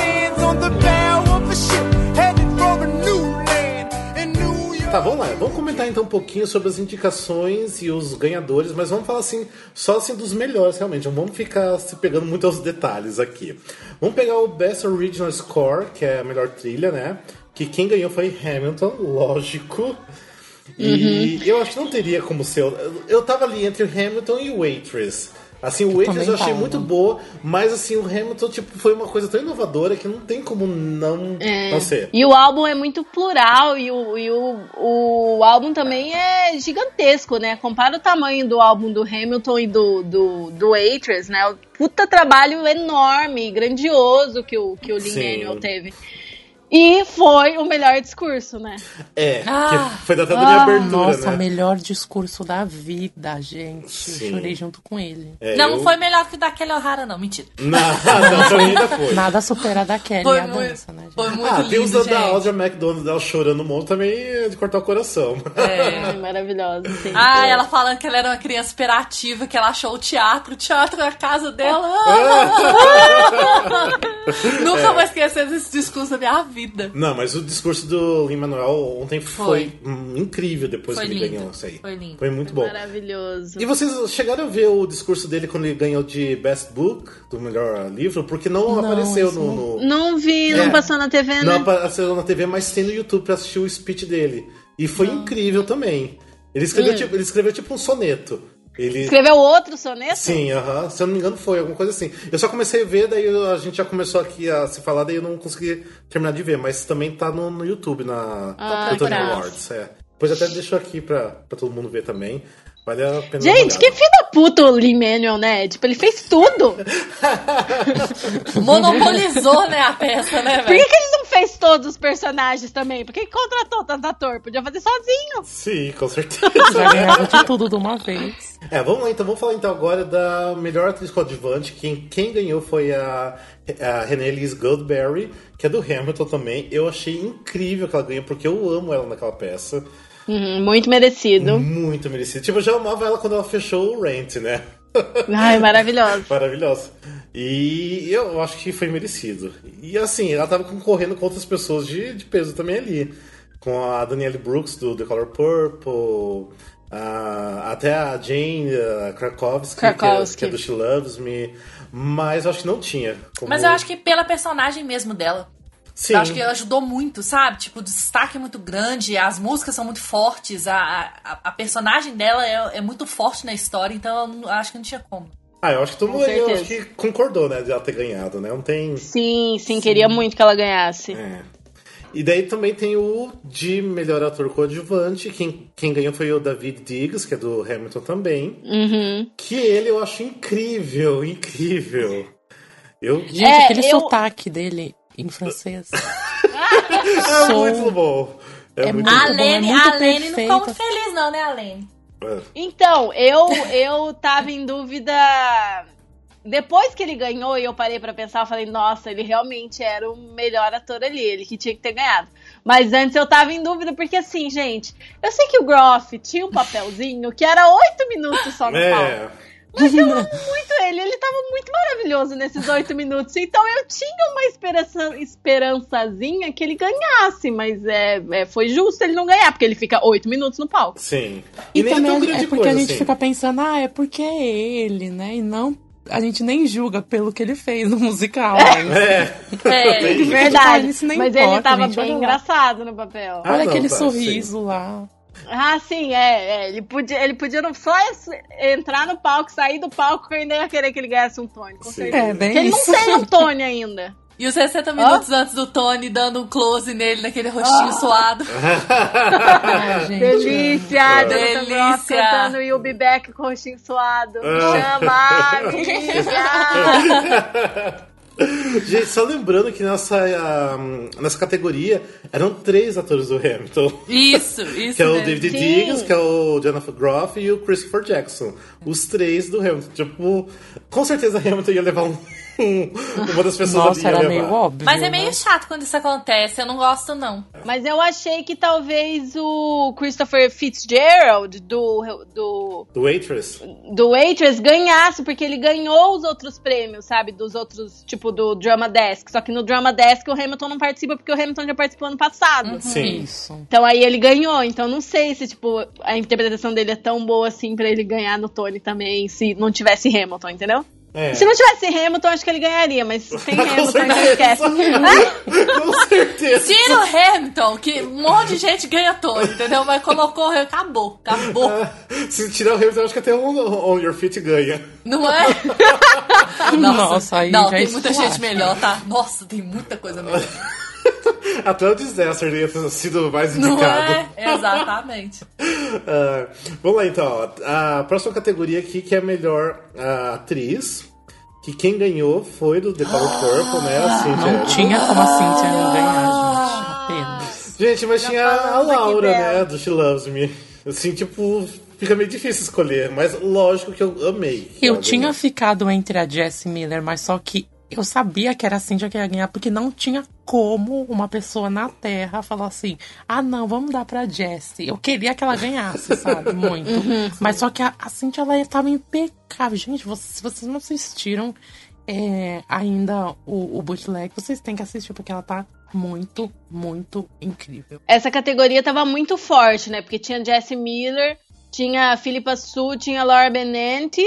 Tá, vamos lá. Vamos comentar então um pouquinho sobre as indicações e os ganhadores, mas vamos falar assim, só assim dos melhores realmente. Não vamos ficar se pegando muito aos detalhes aqui. Vamos pegar o Best Original Score, que é a melhor trilha, né? Que quem ganhou foi Hamilton, lógico. E eu acho que não teria como ser. Eu, eu tava ali entre o Hamilton e o Waitress. Assim, o Waitress também eu achei tava. muito boa, mas assim, o Hamilton tipo, foi uma coisa tão inovadora que não tem como não, não ser. E o álbum é muito plural e, o, e o, o álbum também é gigantesco, né? Compara o tamanho do álbum do Hamilton e do, do, do Waitress, né? O puta trabalho enorme, grandioso que o, que o. Lin Manuel teve. E foi o melhor discurso, né? É, Ah. foi datado de abertura, Nossa, né? melhor discurso da vida, gente. Sim. Eu chorei junto com ele. É, não, eu- não foi melhor que o da Kelly O'Hara, não. Mentira. Não, não, pra mim ainda foi. Nada supera a da Kelly Foi a muito, dança, né, gente? foi muito Ah, lindo, tem os da, da. Audra McDonald dela chorando um monte também é de cortar o coração. É. Maravilhosa, sim. Ah, ela falando que ela era uma criança hiperativa, que ela achou o teatro, o teatro é a casa dela. Nunca vou esquecer desse discurso da minha vida. Não, mas o discurso do Lin-Manuel ontem foi, Foi. incrível depois Foi que ele lindo. ganhou isso aí. Foi lindo. Foi muito bom. Maravilhoso. E vocês chegaram a ver o discurso dele quando ele ganhou de Best Book, do melhor livro? Porque não, Não, apareceu no, no- Não vi, É. não passou na TV, né? Não apareceu na TV, mas tem no YouTube pra assistir o speech dele. E foi incrível também. Ele escreveu, Hum. tipo, ele escreveu tipo um soneto. Ele... Escreveu outro soneto? Sim, aham. Se eu não me engano, foi alguma coisa assim. Eu só comecei a ver, daí a gente já começou aqui a se falar, daí eu não consegui terminar de ver, mas também tá no, no YouTube, na Ah, Tony tá. Awards. É. Depois até deixo aqui pra, pra todo mundo ver também. Vale a pena. Gente, que filho da puta o Lee Manuel, né? Tipo, ele fez tudo. Monopolizou, né, a peça, né, Por que, velho? que ele não fez todos os personagens também? Por que que contratou tanto ator? Podia fazer sozinho. Sim, com certeza. Já ganhava de tudo de uma vez. É, vamos lá então, vamos falar então agora da melhor atriz coadjuvante. Quem, quem ganhou foi a, a Renée Elise Goldberry, que é do Hamilton também. Eu achei incrível que ela ganhou, porque eu amo ela naquela peça. Uhum, muito merecido. Muito merecido. Tipo, eu já amava ela quando ela fechou o Rent, né? Ai, maravilhoso. Maravilhosa. E eu acho que foi merecido. E assim, ela tava concorrendo com outras pessoas de, de peso também ali. Com a Danielle Brooks do The Color Purple, a- até a Jane uh, Krakowski, que é- Krakowski. Que, é, do She Loves Me. Mas eu acho que não tinha. como- Mas eu acho que pela personagem mesmo dela. Sim. Eu acho que ajudou muito, sabe? Tipo, o destaque é muito grande, as músicas são muito fortes, a, a, a personagem dela é, é muito forte na história, então eu não- acho que não tinha como. Ah, eu acho que todo mundo aí, eu acho que concordou, né, de ela ter ganhado, né? Não tem. Sim, sim, queria muito que ela ganhasse. É. E daí também tem o de melhor ator coadjuvante. Quem, quem ganhou foi o David Diggs, que é do Hamilton também. Uhum. Que ele eu acho incrível, incrível. Eu. Gente, É, aquele eu- sotaque dele em francês. É Sou- muito bom. É, É muito A bom, é Lene, muito a Lene não ficou muito feliz, não, né, a Lene? bom. Então, eu, eu tava em dúvida. Depois que ele ganhou e eu parei pra pensar, eu falei, nossa, ele realmente era o melhor ator ali, ele que tinha que ter ganhado. Mas antes eu tava em dúvida, porque assim, gente, eu sei que o Groff tinha um papelzinho que era oito minutos só no palco. É. Mas eu amo muito ele, ele tava muito maravilhoso nesses oito minutos. Então eu tinha uma esperança, esperançazinha que ele ganhasse, mas é, é, foi justo ele não ganhar, porque ele fica oito minutos no palco. Sim. E, nem também tão é grande porque coisa, a gente assim. fica pensando, ah, é porque é ele, né? E não. A gente nem julga pelo que ele fez no musical. Mas... É. É, Tem- Verdade. Isso nem mas ele importa, tava gente, bem engraçado no papel. Ah, Olha não, aquele tá, sorriso lá. Ah, sim, é, é. Ele podia, ele podia não só entrar no palco, sair do palco, que eu ainda ia querer que ele ganhasse um Tony, com Sim. certeza. É, bem Porque ele isso. não tem um Tony ainda. E os 60 minutos antes do Tony dando um close nele, naquele rostinho suado. Ah, gente. Delícia! É. Groff Delícia. cantando You'll Be Back com o rostinho suado. Ah. chama, amiga! Gente, só lembrando que nessa, ah, nessa categoria eram três atores do Hamilton. Isso, isso. Que é o mesmo. David Sim. Diggs, que é o Jonathan Groff e o Christopher Jackson. Os três do Hamilton. Tipo, com certeza Hamilton ia levar um, uma das pessoas Nossa, era meio óbvio. Mas é meio né? chato quando isso acontece, eu não gosto, não. Mas eu achei que talvez o Christopher Fitzgerald do, do, Do Waitress. do Waitress ganhasse, porque ele ganhou os outros prêmios, sabe? Dos outros, tipo do Drama Desk. Só que no Drama Desk o Hamilton não participa, porque o Hamilton já participou ano passado. Sim. Isso. Então aí ele ganhou. Então não sei se, tipo, a interpretação dele é tão boa assim pra ele ganhar no Tony também, se não tivesse Hamilton, entendeu? É. Se não tivesse Hamilton, acho que ele ganharia, mas sem Com Hamilton, então certeza. esquece. Com certeza. Tira o Hamilton, que um monte de gente ganha Tony, entendeu? Mas colocou acabou, acabou. Se tirar o Hamilton, acho que até o On Your Feet ganha. Não é? Nossa, aí Não, já tem muita gente melhor, tá? Nossa, tem muita coisa melhor. Até o Disaster ia ter sido mais Não indicado. é? Exatamente. Ah, vamos lá então. A próxima categoria aqui que é a melhor ah, atriz. Que quem ganhou foi do The Color Purple, né? A Cynthia Não tinha como a Cynthia não ganhar, gente. Apenas. Gente, mas tinha a Laura, né, do She Loves Me. Assim, tipo, fica meio difícil escolher, mas lógico que eu amei. Eu tinha ganhou. ficado entre a Jessie Miller, mas só que eu sabia que era a Cintia que ia ganhar, porque não tinha como uma pessoa na Terra falar assim: ah, não, vamos dar pra Jessie. Eu queria que ela ganhasse, sabe? Muito. Mas só que a, a Cintia, ela estava impecável. Gente, vocês, se vocês não assistiram é, ainda o, o bootleg, vocês têm que assistir, porque ela tá muito, muito incrível. Essa categoria tava muito forte, né? Porque tinha Jessie Miller, tinha Philippa Sue, tinha a Laura Benanti,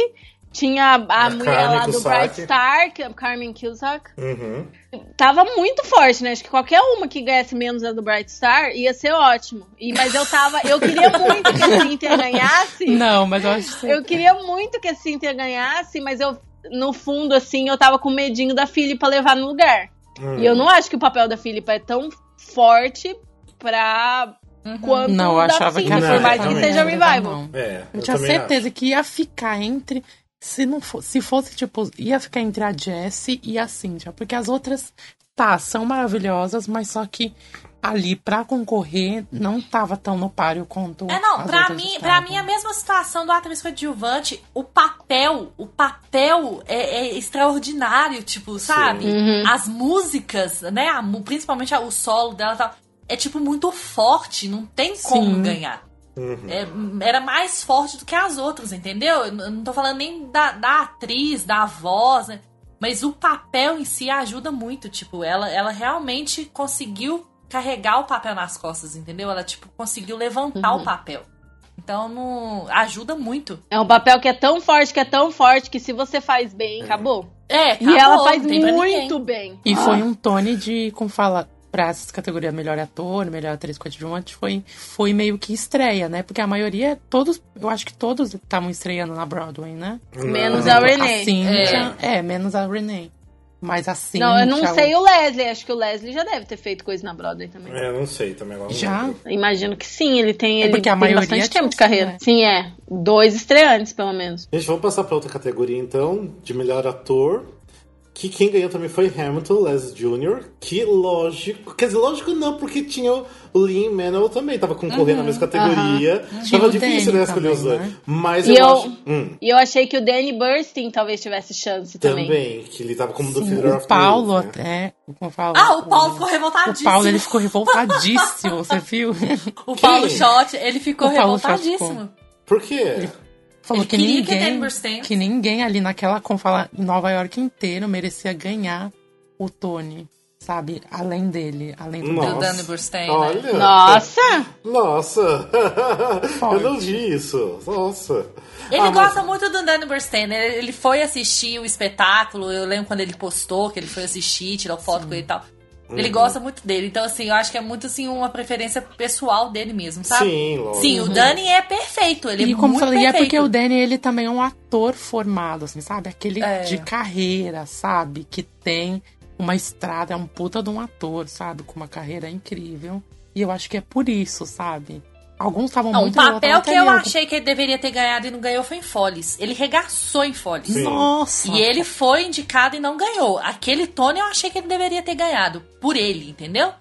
tinha a, A mulher Carmen lá do. Bright Star, que é a Carmen Cusack. Uhum. Tava muito forte, né? Acho que qualquer uma que ganhasse menos a do Bright Star ia ser ótimo. E, mas eu tava. Eu queria muito que a Cynthia ganhasse. Não, mas eu acho que Eu queria muito que a Cynthia ganhasse, mas eu, no fundo, assim, eu tava com medinho da Philippa levar no lugar. Hum. E eu não acho que o papel da Philippa é tão forte pra. Quanto Não, eu achava que Não, por mais que seja revival. não. É, Eu eu tinha certeza que ia ficar entre. Se não fosse, se fosse, tipo, ia ficar entre a Jessie e a Cynthia. Porque as outras, tá, são maravilhosas, mas só que ali, pra concorrer, não tava tão no páreo quanto. É, não, as pra mim, estavam. pra mim a mesma situação do atriz coadjuvante. O papel, o papel é, é extraordinário, tipo, sabe? As músicas, né? a principalmente o solo dela tal, é tipo muito forte, não tem como Sim. ganhar. Uhum. É, era mais forte do que as outras, entendeu? Eu não tô falando nem da, da atriz, da voz, né? Mas o papel em si ajuda muito, tipo, ela, ela realmente conseguiu carregar o papel nas costas, entendeu? Ela, tipo, conseguiu levantar o papel. Então, não, ajuda muito. É um papel que é tão forte, que é tão forte, que se você faz bem, acabou. É, E acabou, ela faz muito bem. E foi um Tony de, como fala, pra essas categorias melhor ator, melhor atriz coadjuvante, foi, foi meio que estreia, né? Porque a maioria, todos, eu acho que todos estavam estreando na Broadway, né? Menos Não. a Renee. A Cynthia, é. menos a Renee. Mas a Cynthia... Não, eu não sei o Leslie. Acho que o Leslie já deve ter feito coisa na Broadway também. É, não sei também agora. não Já? Imagino que sim, ele tem, É ele porque a tem maioria bastante tinha tempo de sim, carreira. né? Sim, é. Dois estreantes, pelo menos. Gente, vamos passar pra outra categoria então, de melhor ator. Que quem ganhou também foi Hamilton Les Jr. Que lógico. Quer dizer, lógico não, porque tinha o Lin Manuel também, tava concorrendo na mesma categoria. Tinha Tava o difícil, né, escolher os dois. né? Mas E eu, eu- acho. Hum, E eu achei que o Danny Burstyn talvez tivesse chance também. também, que ele tava como do Sim, o of the Paulo Youth, né? até, como fala, Ah, o Paulo ficou revoltadíssimo. O Paulo, ele ficou revoltadíssimo, você viu? O Paulo? Schott, ele ficou O Paulo revoltadíssimo. Por quê? Falou Ele que que ninguém, Stanton- que ninguém ali naquela, como fala, em Nova York inteiro merecia ganhar o Tony, sabe? Além dele, além do Nossa. Danny Burstein, né? Olha. Nossa! Nossa! eu não vi isso. Nossa. Ele Ah, mas- gosta muito do Danny Burstein. Ele, ele foi assistir o espetáculo. Eu lembro quando ele postou que ele foi assistir, tirou foto com ele e tal. Uhum. Ele gosta muito dele. Então, assim, eu acho que é muito, assim, uma preferência pessoal dele mesmo, sabe? Sim, lógico. Sim, o Danny é perfeito. Ele E é como muito falei, é perfeito. porque o Danny, ele também é um ator formado, assim, sabe? Aquele É. de carreira, sabe? Que tem uma estrada, é um puta de um ator, sabe? Com uma carreira incrível. E eu acho que é por isso, sabe? Alguns estavam Não, o muito papel que eu achei que ele deveria ter ganhado e não ganhou foi em Follies. Ele regaçou em Follies. Sim. Nossa! E ele foi indicado e não ganhou. Aquele Tony eu achei que ele deveria ter ganhado. Por ele, entendeu?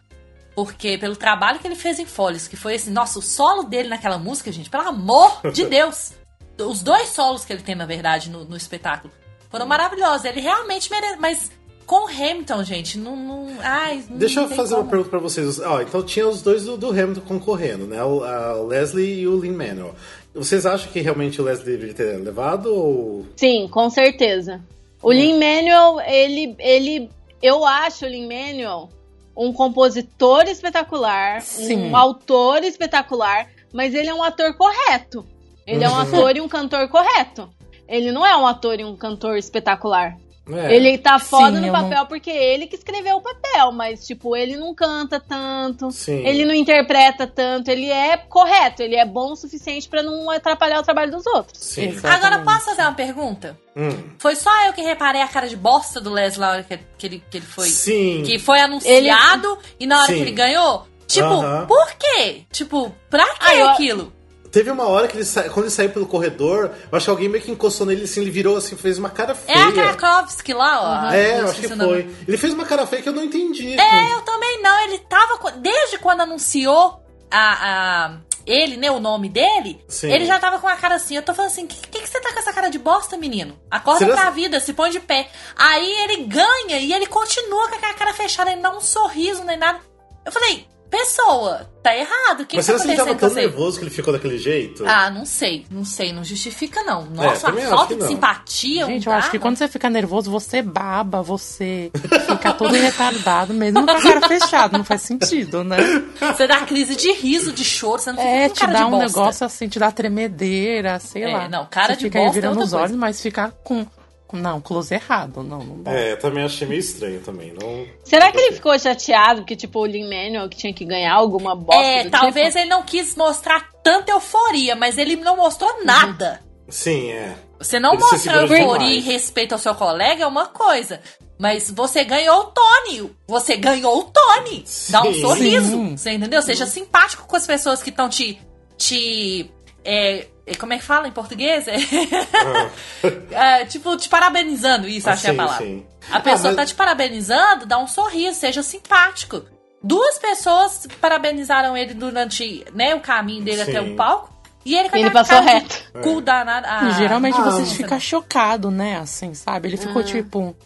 Porque pelo trabalho que ele fez em Follies, que foi esse. Nossa, o solo dele naquela música, gente, pelo amor de Deus! Os dois solos que ele tem, na verdade, no, no espetáculo foram maravilhosos. Ele realmente merece. Mas com o Hamilton, gente, não. não ai, não Deixa eu tem fazer uma como. pergunta pra vocês. Ó, então tinha os dois do, do Hamilton concorrendo, né? O, a Leslie e o Lin Manuel. Vocês acham que realmente o Leslie deveria ter levado ou. Sim, com certeza. O Lin Manuel, ele, ele. Eu acho o Lin Manuel um compositor espetacular, Sim. um autor espetacular, mas ele é um ator correto. Ele é um ator e um cantor correto. Ele não é um ator e um cantor espetacular. É. Ele tá foda Sim, no papel não- porque ele que escreveu o papel, mas, tipo, ele não canta tanto, Sim. ele não interpreta tanto, ele é correto, ele é bom o suficiente pra não atrapalhar o trabalho dos outros. Sim. Agora, posso fazer uma pergunta? Hum. Foi só eu que reparei a cara de bosta do Les na hora que, que ele, que ele foi. Sim. Que foi anunciado e na hora Sim. que ele ganhou? Tipo, Aham. por quê? Tipo, pra que Ah, eu- aquilo? Teve uma hora que ele sa... quando ele saiu pelo corredor, eu acho que alguém meio que encostou nele assim, ele virou assim, fez uma cara É feia. a Krakowski lá, ó. É, eu acho que o nome. foi. Ele fez uma cara feia que eu não entendi. É, eu também não, ele tava. com- Desde quando anunciou a. a- ele, né, o nome dele, Sim. ele já tava com a cara assim. Eu tô falando assim: que, que, que você tá com essa cara de bosta, menino? Acorda Será- pra vida, se põe de pé. Aí ele ganha e ele continua com aquela cara fechada, ele não dá um sorriso nem nada. Eu falei, pessoa, tá errado. O que, Mas que tá será que ele tava tão nervoso que ele ficou daquele jeito? Ah, não sei, não sei, não justifica não. Nossa, também a falta de simpatia. Gente, não eu dá, acho que não. quando você fica nervoso, você baba, você fica todo retardado, mesmo com a cara fechada. Não faz sentido, né? Você dá crise de riso, de choro, você não fica É, com te cara dá de um bosta. negócio assim, te dá tremedeira, sei É, lá. não, cara você de fica aí bosta é virando outra os coisa. olhos, mas ficar com- Não, close errado. Não, não dá. É, também achei meio estranho também. Não... Será que ele ficou chateado porque, tipo, o Lin Manuel que tinha que ganhar alguma bosta? É, do talvez tipo? ele não quis mostrar tanta euforia, mas ele não mostrou nada. Sim, é. Você não Ele mostrar euforia e respeito ao seu colega é uma coisa. Mas você ganhou o Tony. Você ganhou o Tony. Dá um Sim. sorriso. Sim. Você entendeu? Seja simpático com as pessoas que estão te. te é, como é que fala em português? É, é, tipo, te parabenizando, isso, Ah, achei sim, a palavra. sim. A pessoa Ah, mas- tá te parabenizando, dá um sorriso, seja simpático. Duas pessoas parabenizaram ele durante né, o caminho dele Sim. até o palco. E ele Ele passou reto. Cu danado. Ah, Geralmente Ah, você não. fica chocado, né? Assim, sabe? Ele ficou tipo.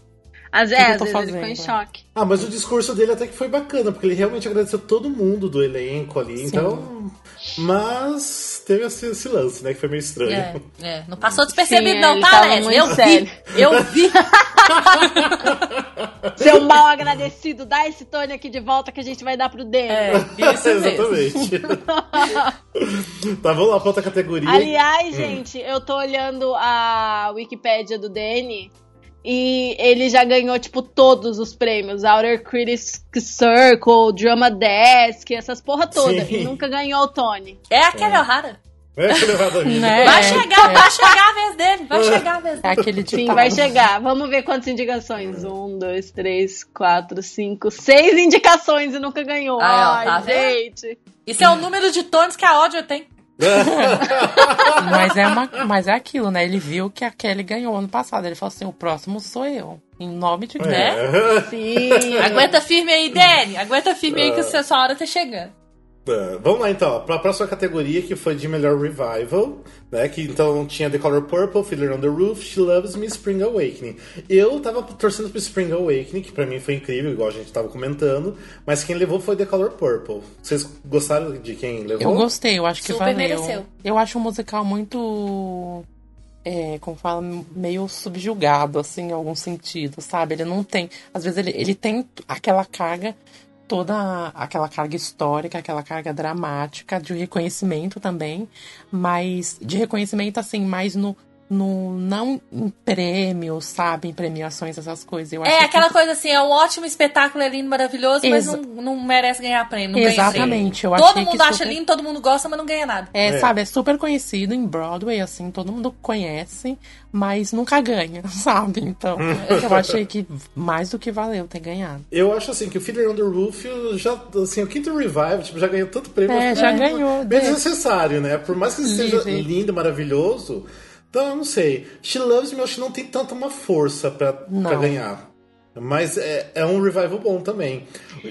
Às, que é, vezes ele ficou em choque. Ah, mas o discurso dele até que foi bacana, porque ele realmente agradeceu todo mundo do elenco ali, então. Mas teve esse, esse lance, né? Que foi meio estranho. É, é, não passou despercebido, Sim, não, tá, muito Eu sério. vi, eu vi. Seu mal agradecido, dá esse Tony aqui de volta que a gente vai dar pro Dani. É, isso. Exatamente. tá, vamos lá pra outra categoria. Hum. Aliás, gente, eu tô olhando a Wikipédia do Danny e ele já ganhou, tipo, todos os prêmios. Outer Critics Circle, Drama Desk, essas porra toda. Sim. E nunca ganhou o Tony. É aquele O'Hara. É, que levado a vida. Né? Vai É, chegar, é. vai chegar a vez dele, vai chegar a vez É dele. aquele Sim, ditado. vai chegar. Vamos ver quantas indicações. Um, dois, três, quatro, cinco, seis indicações e nunca ganhou. Ó, Ai, tá vendo? gente. Isso é o número de tones que a Audio tem. Mas é, uma, mas é aquilo, né? Ele viu que a Kelly ganhou ano passado. Ele falou assim: o próximo sou eu. Em nome de Deus. Né? É. Sim. Aguenta firme aí, Dani. Aguenta firme aí que a sua hora tá chegando. Tá, Vamos lá então, para a próxima categoria que foi de melhor revival, né? Que então tinha The Color Purple, Fiddler on the Roof, She Loves Me, Spring Awakening. Eu tava torcendo pro Spring Awakening, que pra mim foi incrível, igual a gente tava comentando, mas quem levou foi The Color Purple. Vocês gostaram de quem levou? Eu gostei, eu acho que Super valeu. mereceu. Eu acho um musical muito. É, como fala, meio subjugado, assim, em algum sentido, sabe? Ele não tem. Às vezes ele, ele tem aquela carga, toda aquela carga histórica, aquela carga dramática, de reconhecimento também, mas de reconhecimento, assim, mais no. No não em prêmios, sabe? Em premiações, essas coisas. Eu acho É que aquela coisa assim, é um ótimo espetáculo, é lindo, maravilhoso, mas não, não merece ganhar prêmio. Exatamente, prêmio. eu Todo mundo que acha super- lindo, todo mundo gosta, mas não ganha nada. É, É. sabe, é super conhecido em Broadway, assim, todo mundo conhece, mas nunca ganha, sabe? Então, eu achei que mais do que valeu ter ganhado. Eu acho assim que o Fiddler on the Roof já, assim, o quinto revive, tipo, já ganhou tanto prêmio. É, que já é ganhou, Bem desnecessário, né? Por mais que seja lindo, maravilhoso, então eu não sei. She Loves Me, eu acho que não tem tanta uma força pra, pra ganhar. Mas é, é um revival bom também.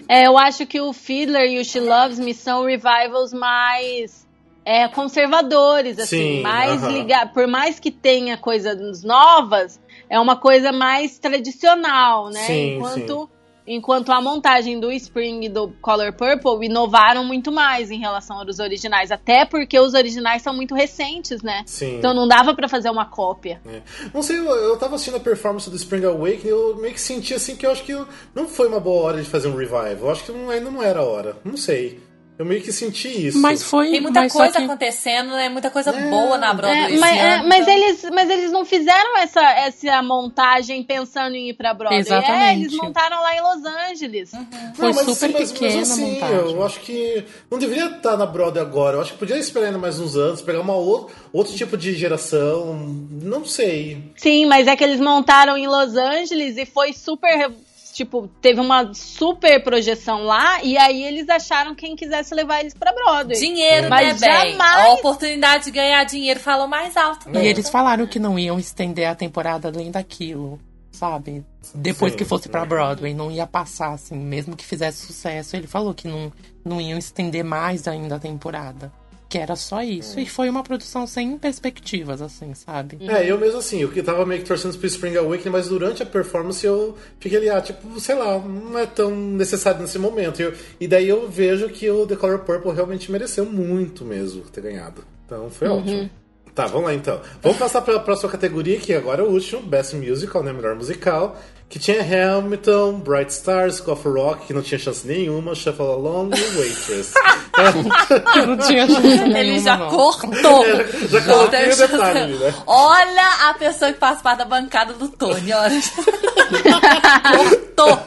É, eu acho que o Fiddler e o She Loves Me são revivals mais é, conservadores, assim, Sim, mais aham. ligados. Por mais que tenha coisas novas, é uma coisa mais tradicional, né? Sim, enquanto, enquanto a montagem do Spring e do Color Purple inovaram muito mais em relação aos originais. Até porque os originais são muito recentes, né? Sim. Então não dava pra fazer uma cópia. É. Não sei, eu, eu tava assistindo a performance do Spring Awakening e eu meio que senti assim que eu acho que não foi uma boa hora de fazer um revival. Eu acho que não- ainda não era a hora. Não sei. Eu meio que senti isso. Mas foi. Tem muita mas coisa que- acontecendo, né? Muita coisa boa na Broadway É, mas, é, mas eles, mas eles não fizeram essa, essa montagem pensando em ir pra Broadway. É, Exatamente. eles montaram lá em Los Angeles. Foi Não, super mas pequena a assim, montagem. Eu acho que não deveria estar na Broadway agora. Eu acho que podia esperar ainda mais uns anos, pegar uma outro, outro tipo de geração. Não sei. Sim, mas é que eles montaram em Los Angeles e foi super. Tipo, teve uma super projeção lá, e aí eles acharam quem quisesse levar eles pra Broadway. Dinheiro, Mas né, bem? jamais- A oportunidade de ganhar dinheiro falou mais alto. E eles falaram que não iam estender a temporada além daquilo. sabe? Depois Sim, que fosse pra? Broadway, não ia passar, assim, mesmo que fizesse sucesso. Ele falou que não, não iam estender mais ainda a temporada. Que era só isso. E foi uma produção sem perspectivas, assim, sabe? É, eu mesmo assim, eu que tava meio que torcendo pro Spring Awakening, mas durante a performance eu fiquei ali, ah, tipo, sei lá, não é tão necessário nesse momento. E eu- e daí eu vejo que o The Color Purple realmente mereceu muito mesmo ter ganhado. Então foi ótimo. Tá, vamos lá então. Vamos passar pra próxima categoria, que agora é o último, Best Musical, né? Melhor musical. Que tinha Hamilton, Bright Stars, School of Rock, que não tinha chance nenhuma, Shuffle Along e Waitress. Não tinha chance nenhuma, Ele já não. cortou. já coloquei Não o detalhe né? Olha a pessoa que faz parte da bancada do Tony, olha. cortou.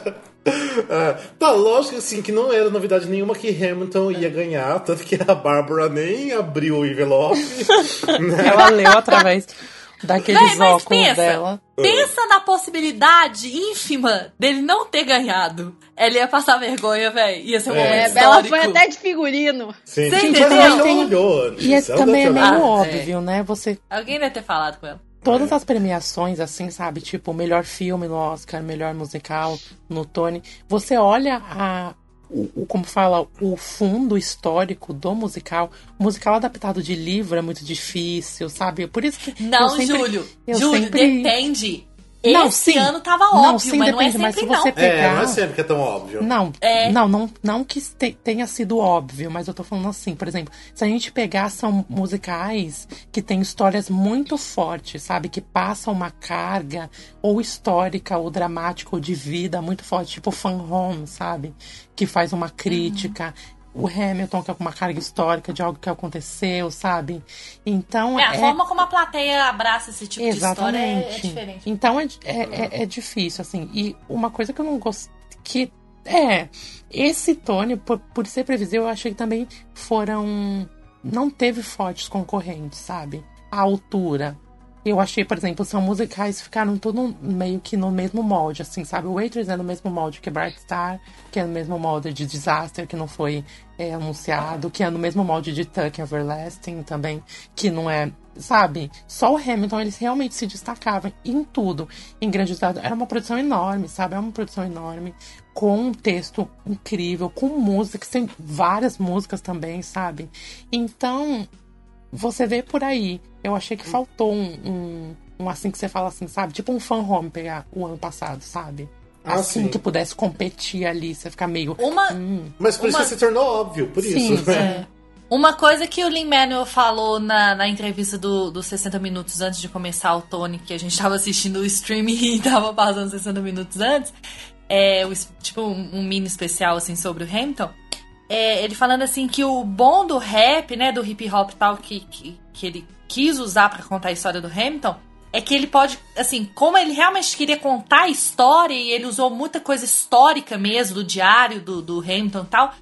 Ah, tá, lógico assim, que não era novidade nenhuma que Hamilton ia ganhar, tanto que a Bárbara nem abriu o envelope. né? Ela leu através daqueles Véi, mas óculos pensa, dela. pensa na possibilidade ínfima dele não ter ganhado. Ela ia passar vergonha, velho. Ia ser um É, momento É, histórico. Ela foi até de figurino. Sim, Você mas entendeu? ela não olhou. E é, ela também é meio. Ah, óbvio, né? Você Alguém deve ter falado com ela. Todas É. as premiações, assim, sabe? Tipo, melhor filme no Oscar, melhor musical no Tony. Você olha a. O, como fala, o fundo histórico do musical. O musical adaptado de livro é muito difícil, sabe? Por isso que. Não, sempre- Júlio. Júlio, sempre- depende. Não, Esse sim. ano tava Não, óbvio, sim, mas não é depende, mas sempre se você não. É, pegar- não é sempre que é tão óbvio. Não, É. não, não, não que te- tenha sido óbvio, mas eu tô falando assim, por exemplo, se a gente pegar são musicais que têm histórias muito fortes, sabe, que passam uma carga ou histórica ou dramática ou de vida muito forte, tipo Fan Home, sabe, que faz uma crítica. O Hamilton, que é uma carga histórica de algo que aconteceu, sabe? Então. É, a forma como a plateia abraça esse tipo de história é, é Exatamente. diferente. Então é, é, é- é difícil, assim. E uma coisa que eu não gosto. Que é. Esse Tony, por, por ser previsível, eu achei que também foram. Não teve fortes concorrentes, sabe? A altura. Eu achei, por exemplo, são musicais ficaram tudo meio que no mesmo molde, assim, sabe? O Waitress é no mesmo molde que Bright Star, que é no mesmo molde de Disaster, que não foi é, anunciado, que é no mesmo molde de Tuck Everlasting também, que não é, sabe? Só o Hamilton, eles realmente se destacavam em tudo. Em Grande era uma produção enorme, sabe? É uma produção enorme, com um texto incrível, com músicas, tem várias músicas também, sabe? Então, você vê por aí. Eu achei que faltou um, um, um assim que você fala assim, sabe? Tipo um fan home pegar o ano passado, sabe? Ah, assim sim. que pudesse competir ali, você ficar meio. Uma, Mas por isso Uma- que se tornou óbvio, por Sim, isso. né? É. Uma coisa que o Lin Manuel falou na, na entrevista do, dos 60 minutos antes de começar o Tony, que a gente tava assistindo o streaming e tava passando 60 minutos antes, é, tipo um, um mini especial assim sobre o Hamilton. É, ele falando assim que o bom do rap, né, do hip hop e tal, que, que, que ele quis usar pra contar a história do Hamilton, é que ele pode, assim, como ele realmente queria contar a história e ele usou muita coisa histórica mesmo, do diário do, do Hamilton e tal,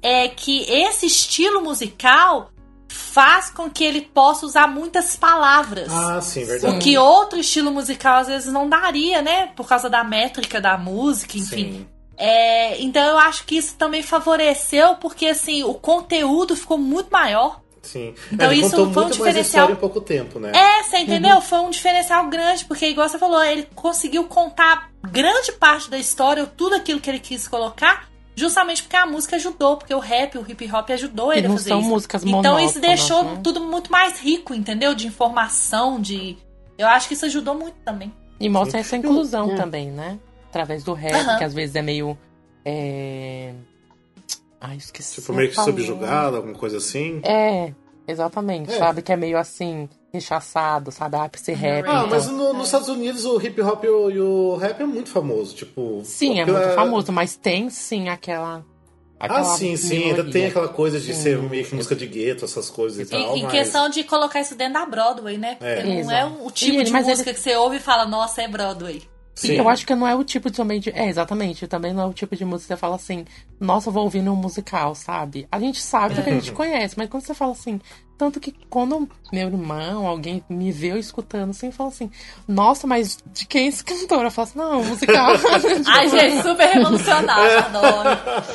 é que esse estilo musical faz com que ele possa usar muitas palavras. Ah, sim, verdade. O que outro estilo musical às vezes não daria, né? Por causa da métrica da música, enfim. Sim. É, então eu acho que isso também favoreceu, porque assim, o conteúdo ficou muito maior. Sim. Então É, ele isso contou foi um diferencial. em pouco tempo, né? É, você entendeu? Foi um diferencial grande, porque igual você falou, ele conseguiu contar grande parte da história, tudo aquilo que ele quis colocar, justamente porque a música ajudou, porque o rap, o hip hop ajudou E ele a fazer são isso. músicas Então isso deixou né? tudo muito mais rico, entendeu? De informação, de. Eu acho que isso ajudou muito também. E mostra essa inclusão É. também, né? Através do rap, Aham. que às vezes é meio. É... Ai, esqueci. Tipo, meio que palavra. subjugado, alguma coisa assim. É, exatamente, É. sabe? Que é meio assim, rechaçado, sabe? Ah, ser rap. Ah, então. mas no- nos Estados Unidos o hip hop e o, e o rap é muito famoso, tipo... Sim, é muito famoso, mas tem sim aquela. Ah, aquela sim, sim, minoria. ainda tem aquela coisa de Sim. ser meio que música de gueto, essas coisas e Em, tal, em mas... questão de colocar isso dentro da Broadway, né? Porque É. não Exato. é o tipo E ele- de música que você ouve e fala, nossa, é Broadway. Sim. Eu acho que não é o tipo de também de. É, exatamente. Também não é o tipo de música que você fala assim, nossa, eu vou ouvir num musical, sabe? A gente sabe porque a Uhum. gente conhece, mas quando você fala assim, Tanto que quando meu irmão, alguém me viu escutando assim, falou assim: Nossa, mas de quem é esse cantor? Eu falo assim: Não, musical. Ai, gente, super revolucionário, adoro.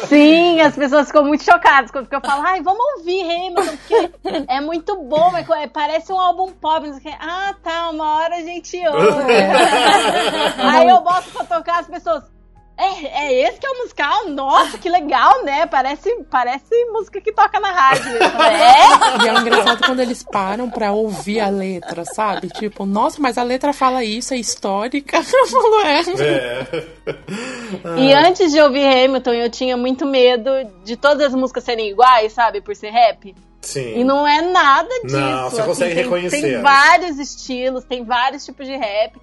Sim, as pessoas ficam muito chocadas quando eu falo, ai, vamos ouvir Hamilton, porque é muito bom, é, é- parece um álbum pop. não sei. Ah, tá, uma hora a gente ouve. Aí eu boto pra tocar as pessoas. É, é esse que é o musical? Nossa, que legal, né? Parece, parece música que toca na rádio. Eu falei, É? E é engraçado quando eles param pra ouvir a letra, sabe? Tipo, nossa, mas a letra fala isso, é histórica. Eu falo, é. É. E antes de ouvir Hamilton, eu tinha muito medo de todas as músicas serem iguais, sabe? Por ser rap. Sim. E não é nada disso. Não, você assim, consegue tem, reconhecer Tem vários estilos, tem vários tipos de rap.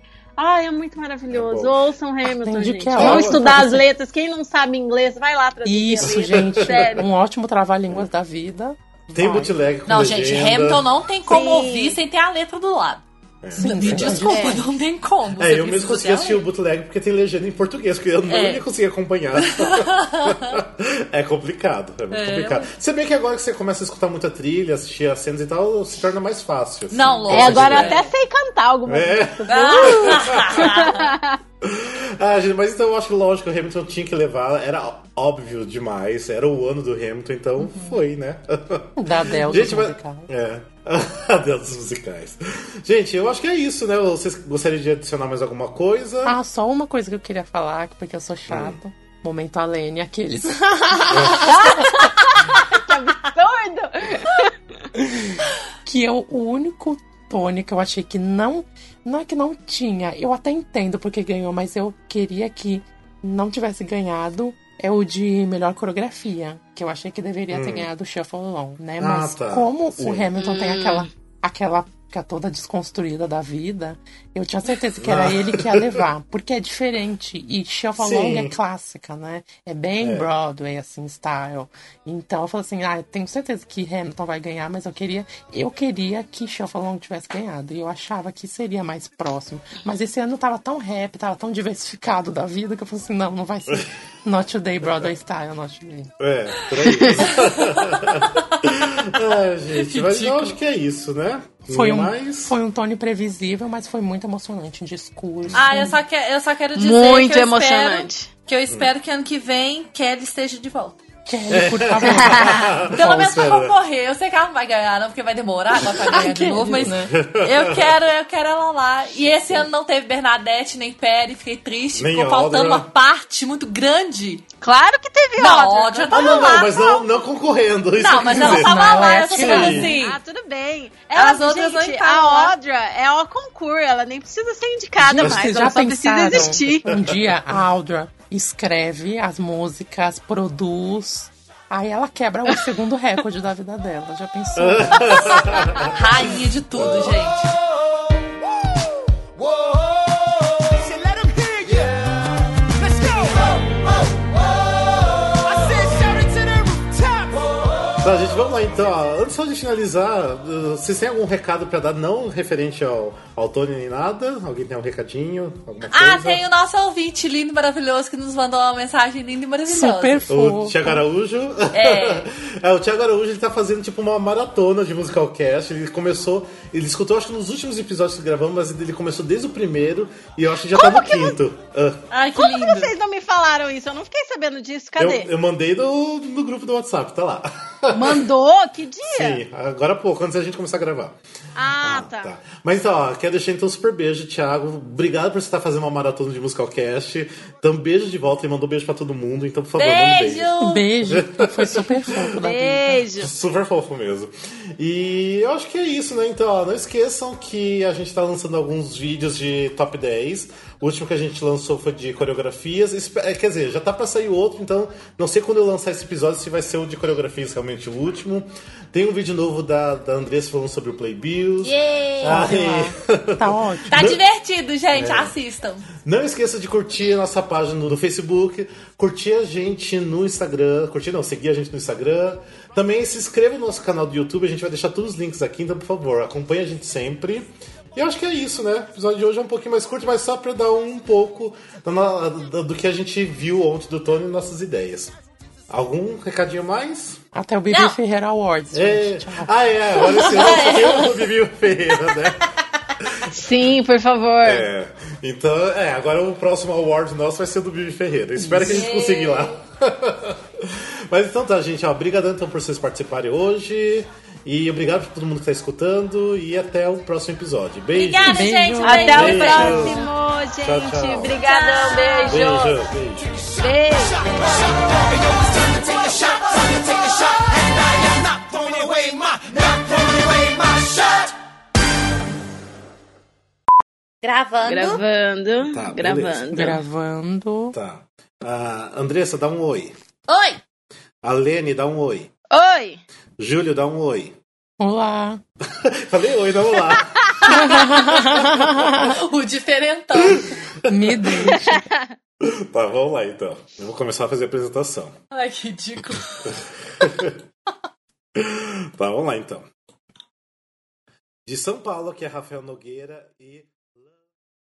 Ai, é muito maravilhoso. É. Ouçam Hamilton, Entendi gente. que é Vão estudar as letras. Quem não sabe inglês, vai lá traduzir Isso, gente. Sério. Um ótimo trabalho-línguas da vida. Tem Vai. bootleg com Não, legenda. gente, Hamilton não tem como Sim. ouvir sem ter a letra do lado. Sim, Me desculpa, É. não tem como. É, eu mesmo consegui assistir o bootleg porque tem legenda em português, porque eu não É. ia conseguir acompanhar. é complicado, é muito complicado. Se bem que agora que você começa a escutar muita trilha, assistir as cenas e tal, se torna mais fácil. assim. Não, lógico. É, agora eu É. até sei cantar algumas É. Ah, gente, mas então eu acho que lógico, o Hamilton tinha que levar, era óbvio demais, era o ano do Hamilton, então Uhum. foi, né? Da Adele Gente, mas... É. Adeus musicais. Gente, eu acho que é isso, né? Vocês gostariam de adicionar mais alguma coisa? Ah, só uma coisa que eu queria falar, porque eu sou chata. Momento Alene, aqueles. Absurdo! que é o único Tony que eu achei que não. Não é que não tinha. Eu até entendo porque ganhou, mas eu queria que não tivesse ganhado. É o de melhor coreografia. Que eu achei que deveria ter ganhado o Shuffle Along, né? Hum. Ah, Mas tá. como Sim. o Hamilton tem aquela. aquela fica toda desconstruída da vida, eu tinha certeza que era Ah. ele que ia levar, porque é diferente. E Shuffle Along é clássica, né? É bem É. Broadway, assim, style. Então eu falei assim, ah, eu tenho certeza que Hamilton vai ganhar, mas eu queria, eu queria que Shuffle Along tivesse ganhado. E eu achava que seria mais próximo. Mas esse ano tava tão rap, tava tão diversificado da vida, que eu falei assim, não, não vai ser Not Today Broadway Style, Not Today. É, por aí. ah, gente, mas eu acho que é isso, né? Foi um, mais... foi um Tony previsível, mas foi muito emocionante em discurso. Ah, eu só, que, eu só quero dizer Muito que eu emocionante. Espero, que eu espero que ano que vem Kelly esteja de volta. Kelly, por favor. Pelo menos pra concorrer. Eu sei que ela não vai ganhar, não, porque vai demorar agora pra ganhar de novo, mas eu quero, eu quero ela lá. E esse ano não teve Bernadette nem Perry, fiquei triste. Nem ficou faltando uma parte muito grande. Claro que teve Não, tava não, lá. não, mas não, não concorrendo. Não, mas ela tava Não, lá, é eu tô assim. falando assim. Ah, tudo bem. Ela, As outras não gente, a lá. Audra é o concurso, ela nem precisa ser indicada mais, ela já só precisa existir. Um dia a Audra escreve as músicas, produz. Aí ela quebra o segundo recorde da vida dela. Já pensou? Rainha de tudo, gente. Tá, gente, vamos lá então. Antes só de finalizar, uh, vocês têm algum recado pra dar, não referente ao, ao Tony nem nada? Alguém tem um recadinho? Alguma coisa? Ah, tem o nosso ouvinte lindo e maravilhoso que nos mandou uma mensagem linda e maravilhosa. Super O fofo. Thiago Araújo. É. É, o Thiago Araújo ele tá fazendo tipo uma maratona de musicalcast. Ele começou, ele escutou acho que nos últimos episódios que gravamos, mas ele começou desde o primeiro e eu acho que já tá no quinto. Ah, Ai, que Como lindo. que vocês não me falaram isso? Eu não fiquei sabendo disso. eu, Cadê? eu mandei no, no grupo do WhatsApp, tá lá. Mandou? Que dia? Sim, agora há pouco, antes da gente começar a gravar. Ah, tá. Tá. Mas então, ó, quero deixar então um super beijo, Thiago. Obrigado por você estar fazendo uma maratona de Musicalcast. Então, beijo de volta e mandou beijo pra todo mundo. Então, por favor, manda um beijo. Beijo! Beijo. Foi super fofo vida. Beijo. Super fofo mesmo. E eu acho que é isso, né? Então, ó, não esqueçam que a gente tá lançando alguns vídeos de top 10. O último que a gente lançou foi de coreografias. É, Quer dizer, já tá pra sair outro, então não sei quando eu lançar esse episódio se vai ser o de coreografias realmente o último. Tem um vídeo novo da, da Andressa falando sobre o Playbills. Yeah. Ai. Tá ótimo. Tá Não- divertido, É. gente. Assistam. Não esqueça de curtir a nossa página no Facebook, curtir a gente no Instagram, curtir não, seguir a gente no Instagram. Também se inscreva no nosso canal do YouTube, a gente vai deixar todos os links aqui, então por favor, acompanhe a gente sempre. E eu acho que é isso, né? O episódio de hoje é um pouquinho mais curto, mas só pra dar um pouco da- do que a gente viu ontem do Tony e nossas ideias. Algum recadinho mais? Até o Bibi Não. Ferreira Awards, É. Ah, é. Olha esse ano o do Bibi Ferreira, né? Sim, por favor. É. Então, é, agora o próximo award nosso vai ser do Bibi Ferreira. Espero que a gente consiga ir lá. Mas então tá, gente, ó, obrigado então por vocês participarem hoje. E obrigado por todo mundo que tá escutando. E até o próximo episódio. Beijo. Obrigada, Beijo. gente. Até beijo. o Beijo. próximo, gente. Tchau, tchau. Obrigadão, beijo. Beijo, beijo. Beijo. Gravando. Gravando. Tá, gravando. Gravando. Tá. Ah, Andressa, dá um oi. Oi. A Lene, dá um oi. Oi. Júlio, dá um oi. Olá. Falei oi, não lá. o diferentão. Me deixa. tá, vamos lá então. Eu vou começar a fazer a apresentação. Ai, que ridículo. Tá, vamos lá então. De São Paulo, que é Rafael Nogueira e